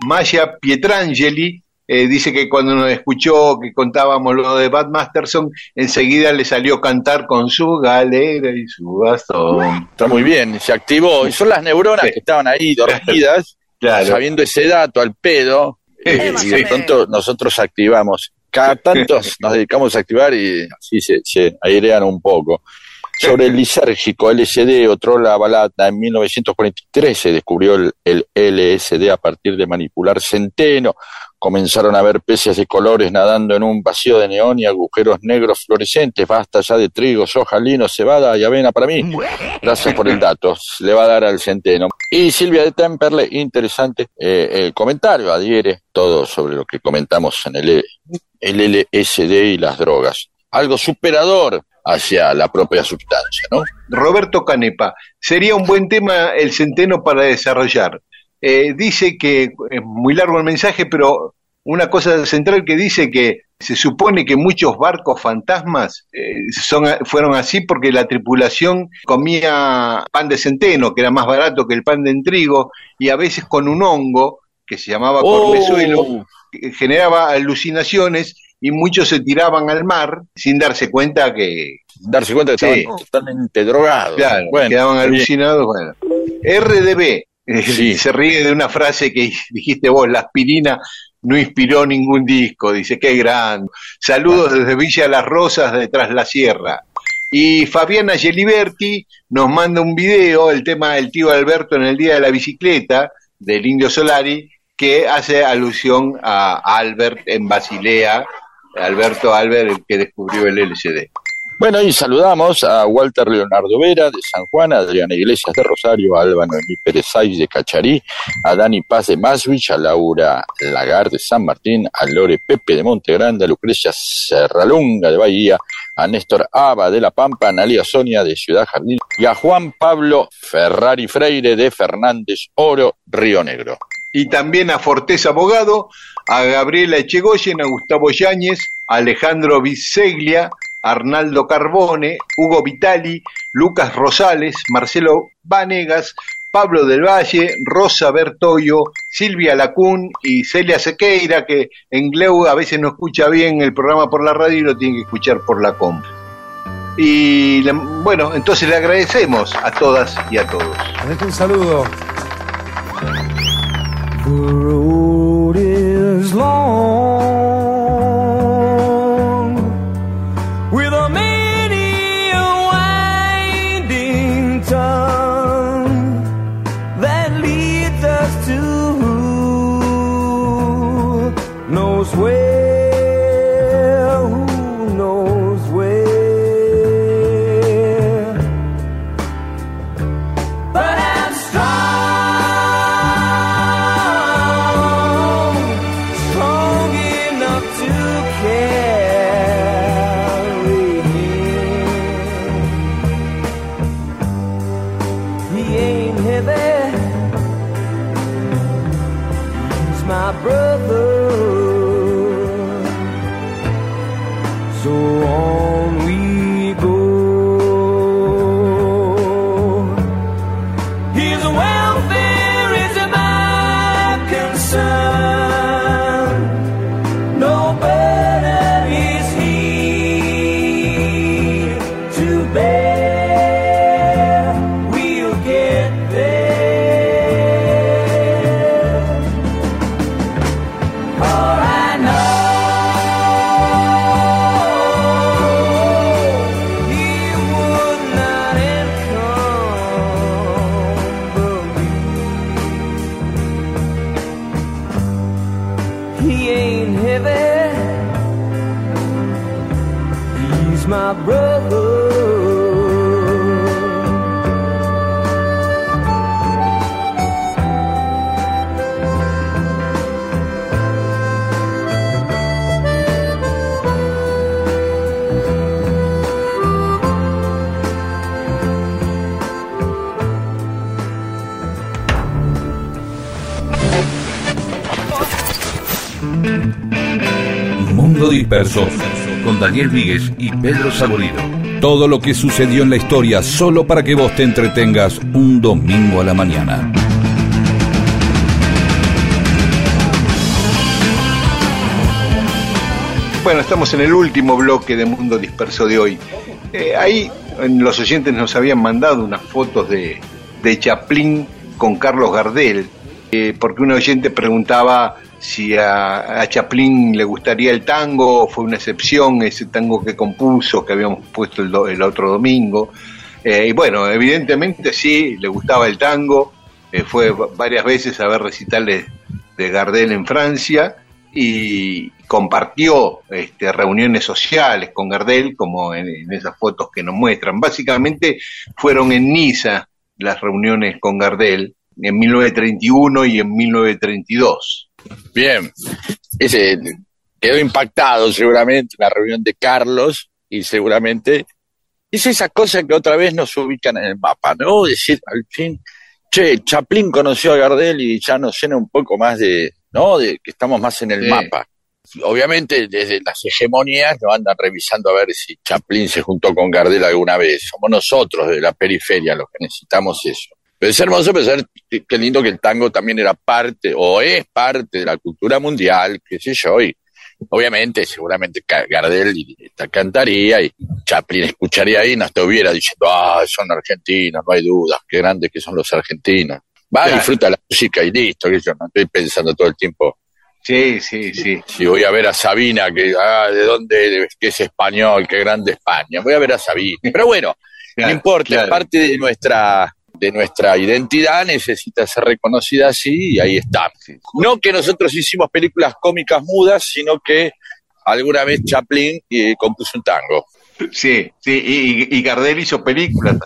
Maya Pietrangeli eh, dice que cuando nos escuchó que contábamos lo de Bad Masterson, enseguida le salió cantar con su galera y su bastón. Está muy bien, se activó. Y son las neuronas Sí. que estaban ahí dormidas, Claro. sabiendo ese dato al pedo, eh, y de pronto nosotros activamos. Cada tanto nos dedicamos a activar y así se, se airean un poco. Sobre el lisérgico LSD o trola balata, en 1943 se descubrió el, LSD a partir de manipular centeno. Comenzaron a ver peces de colores nadando en un vacío de neón y agujeros negros fluorescentes. Basta ya de trigo, soja, lino, cebada y avena para mí. Gracias por el dato. Le va a dar al centeno. Y Silvia de Temperley, interesante eh, el comentario, adhiere todo sobre lo que comentamos en el LSD y las drogas. Algo superador hacia la propia sustancia, ¿no? Roberto Canepa, sería un buen tema el centeno para desarrollar. Eh, dice que es muy largo el mensaje, pero una cosa central que dice que se supone que muchos barcos fantasmas eh, son, fueron así porque la tripulación comía pan de centeno, que era más barato que el pan de trigo, y a veces con un hongo que se llamaba Oh. generaba alucinaciones y muchos se tiraban al mar sin darse cuenta que, Darse cuenta que Sí. estaban totalmente drogados. Claro, Bueno, quedaban alucinados. Bueno. RDB Sí. se ríe de una frase que dijiste vos, la aspirina no inspiró ningún disco, dice, qué grande. Saludos desde Villa Las Rosas, detrás la Sierra. Y Fabiana Geliberti nos manda un video, el tema del tío Alberto en el Día de la Bicicleta, del Indio Solari, que hace alusión a Albert en Basilea, Alberto Albert, el que descubrió el LCD. Bueno, y saludamos a Walter Leonardo Vera de San Juan, a Adriana Iglesias de Rosario, a Noemí Pérez Saiz de Cacharí, a Dani Paz de Maswich, a Laura Lagar de San Martín, a Lore Pepe de Monte Grande, a Lucrecia Serralunga de Bahía, a Néstor Aba de La Pampa, a Analia Sonia de Ciudad Jardín y a Juan Pablo Ferrari Freire de Fernández Oro, Río Negro. Y también a Fortés Abogado, a Gabriela Echegoyen, a Gustavo Yáñez, a Alejandro Biseglia, Arnaldo Carbone, Hugo Vitali, Lucas Rosales, Marcelo Vanegas, Pablo del Valle, Rosa Bertoyo, Silvia Lacún y Celia Sequeira, que en Gleu a veces no escucha bien el programa por la radio y lo tiene que escuchar por la comp. Y bueno, entonces le agradecemos a todas y a todos. Un saludo. The road is long Con Daniel Víguez y Pedro Saborido. Todo lo que sucedió en la historia solo para que vos te entretengas un domingo a la mañana. Bueno, estamos en el último bloque de Mundo Disperso de hoy. Eh, ahí los oyentes nos habían mandado unas fotos de, de Chaplin con Carlos Gardel, eh, porque un oyente preguntaba si a, Chaplin le gustaría el tango, fue una excepción ese tango que compuso, que habíamos puesto el, do- el otro domingo. Eh, y bueno, evidentemente sí, le gustaba el tango, eh, fue va- varias veces a ver recitales de Gardel en Francia y compartió este, reuniones sociales con Gardel, como en esas fotos que nos muestran. Básicamente fueron en Niza las reuniones con Gardel en 1931 y en 1932. Bien, ese quedó impactado seguramente la reunión de Carlos y seguramente es esa cosa que otra vez nos ubican en el mapa, ¿no? Decir al fin, che, Chaplin conoció a Gardel y ya nos llena un poco más de, ¿no? De que estamos más en el Sí. mapa. Obviamente desde las hegemonías nos andan revisando a ver si Chaplin se juntó con Gardel alguna vez. Somos nosotros de la periferia los que necesitamos eso. Pero es hermoso pensar que- qué lindo que el tango también era parte o es parte de la cultura mundial, qué sé yo, y obviamente, seguramente Gardel cantaría y Chaplin escucharía ahí y nos estuviera diciendo, ah, son argentinos, no hay dudas, qué grandes que son los argentinos. Va, Claro. disfruta la música y listo, que yo no estoy pensando todo el tiempo. Sí, sí, sí. Si voy a ver a Sabina, que ah, de dónde que es español, qué grande España, voy a ver a Sabina. Pero bueno, Claro, no importa, claro. es parte de nuestra de nuestra identidad, necesita ser reconocida así y ahí está. No que nosotros hicimos películas cómicas mudas, sino que alguna vez Chaplin eh, compuso un tango. Sí, sí, y, y Gardel hizo películas.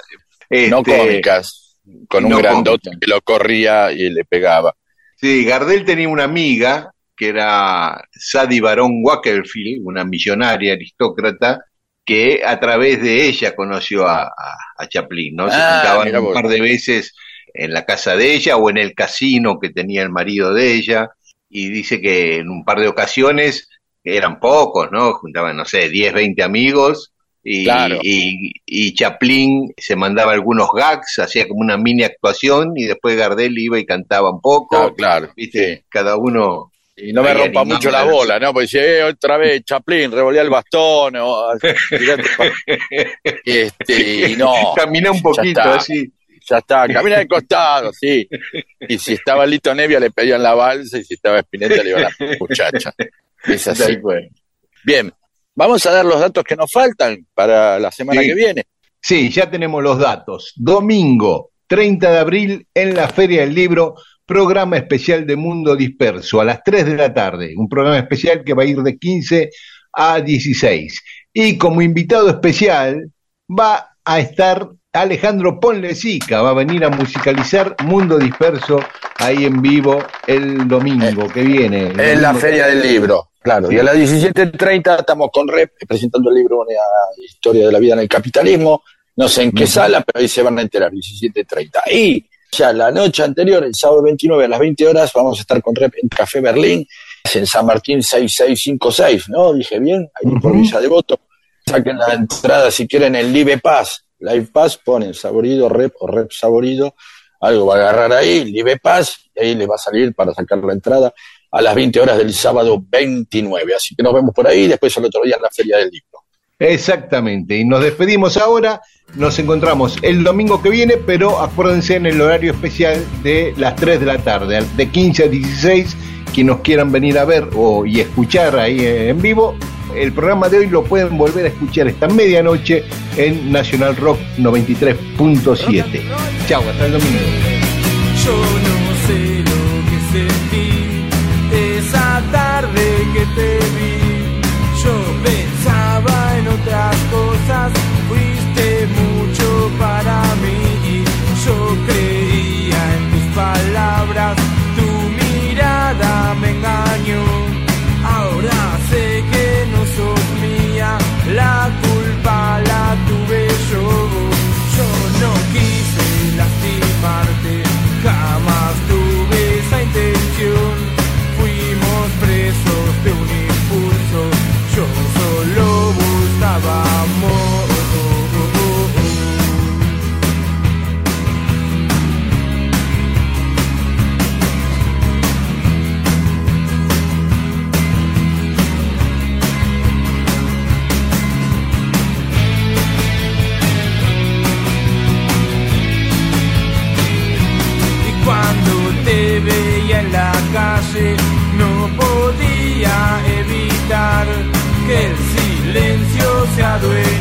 No Este, cómicas, con un no grandote que lo corría y le pegaba. Sí, Gardel tenía una amiga que era Sadie Barón Wackerfield, una millonaria aristócrata, que a través de ella conoció a, a- a Chaplin, ¿no? Se Ah, juntaban un par de veces en la casa de ella o en el casino que tenía el marido de ella, y dice que en un par de ocasiones, eran pocos, ¿no? Juntaban, no sé, 10, 20 amigos, Y, Claro. y, y Chaplin se mandaba algunos gags, hacía como una mini actuación y después Gardel iba y cantaba un poco. Ah, claro. ¿Viste? Cada uno. Y no me rompa mucho la bola, ¿no? Porque dice, eh, otra vez, Chaplin, revolea el bastón. o- este, y no. Caminá un ya poquito está, así. Ya está, camina de costado, sí. Y si estaba Lito Nevia le pedían la balsa y si estaba Spinetta le iban a la muchacha. Es así. Cual. Bien, vamos a dar los datos que nos faltan para la semana Sí. que viene. Sí, ya tenemos los datos. Domingo 30 de abril en la Feria del Libro, programa especial de Mundo Disperso a las 3 de la tarde. Un programa especial que va a ir de 15 a 16. Y como invitado especial va a estar Alejandro Ponlecica, va a venir a musicalizar Mundo Disperso ahí en vivo el domingo que viene. En la Feria del Libro, claro. Y a las 17.30 estamos con Rep presentando el libro Una historia de la vida en el capitalismo. No sé en qué sala, pero ahí se van a enterar, 17.30. Y ya la noche anterior, el sábado 29 a las 20 horas, vamos a estar con Rep en Café Berlín, es en San Martín 6656, ¿no? Dije bien, ahí por Ujú. Villa Devoto. Saquen la entrada si quieren el Live Pass. Live Pass ponen saborido, Rep o Rep saborido. Algo va a agarrar ahí, Live Pass, y ahí les va a salir para sacar la entrada a las 20 horas del sábado 29. Así que nos vemos por ahí, después el otro día en la Feria del Libro. Exactamente, y nos despedimos ahora, nos encontramos el domingo que viene, pero acuérdense en el horario especial de las 3 de la tarde, de 15 a 16, quienes nos quieran venir a ver o, y escuchar ahí en vivo, el programa de hoy lo pueden volver a escuchar esta medianoche en Nacional Rock 93.7. Chao, hasta el domingo. Yo no sé lo que sentí esa tarde que te vi. Otras cosas, fuiste mucho para mí. Yo creía en tus palabras, tu mirada me engañó. Podía evitar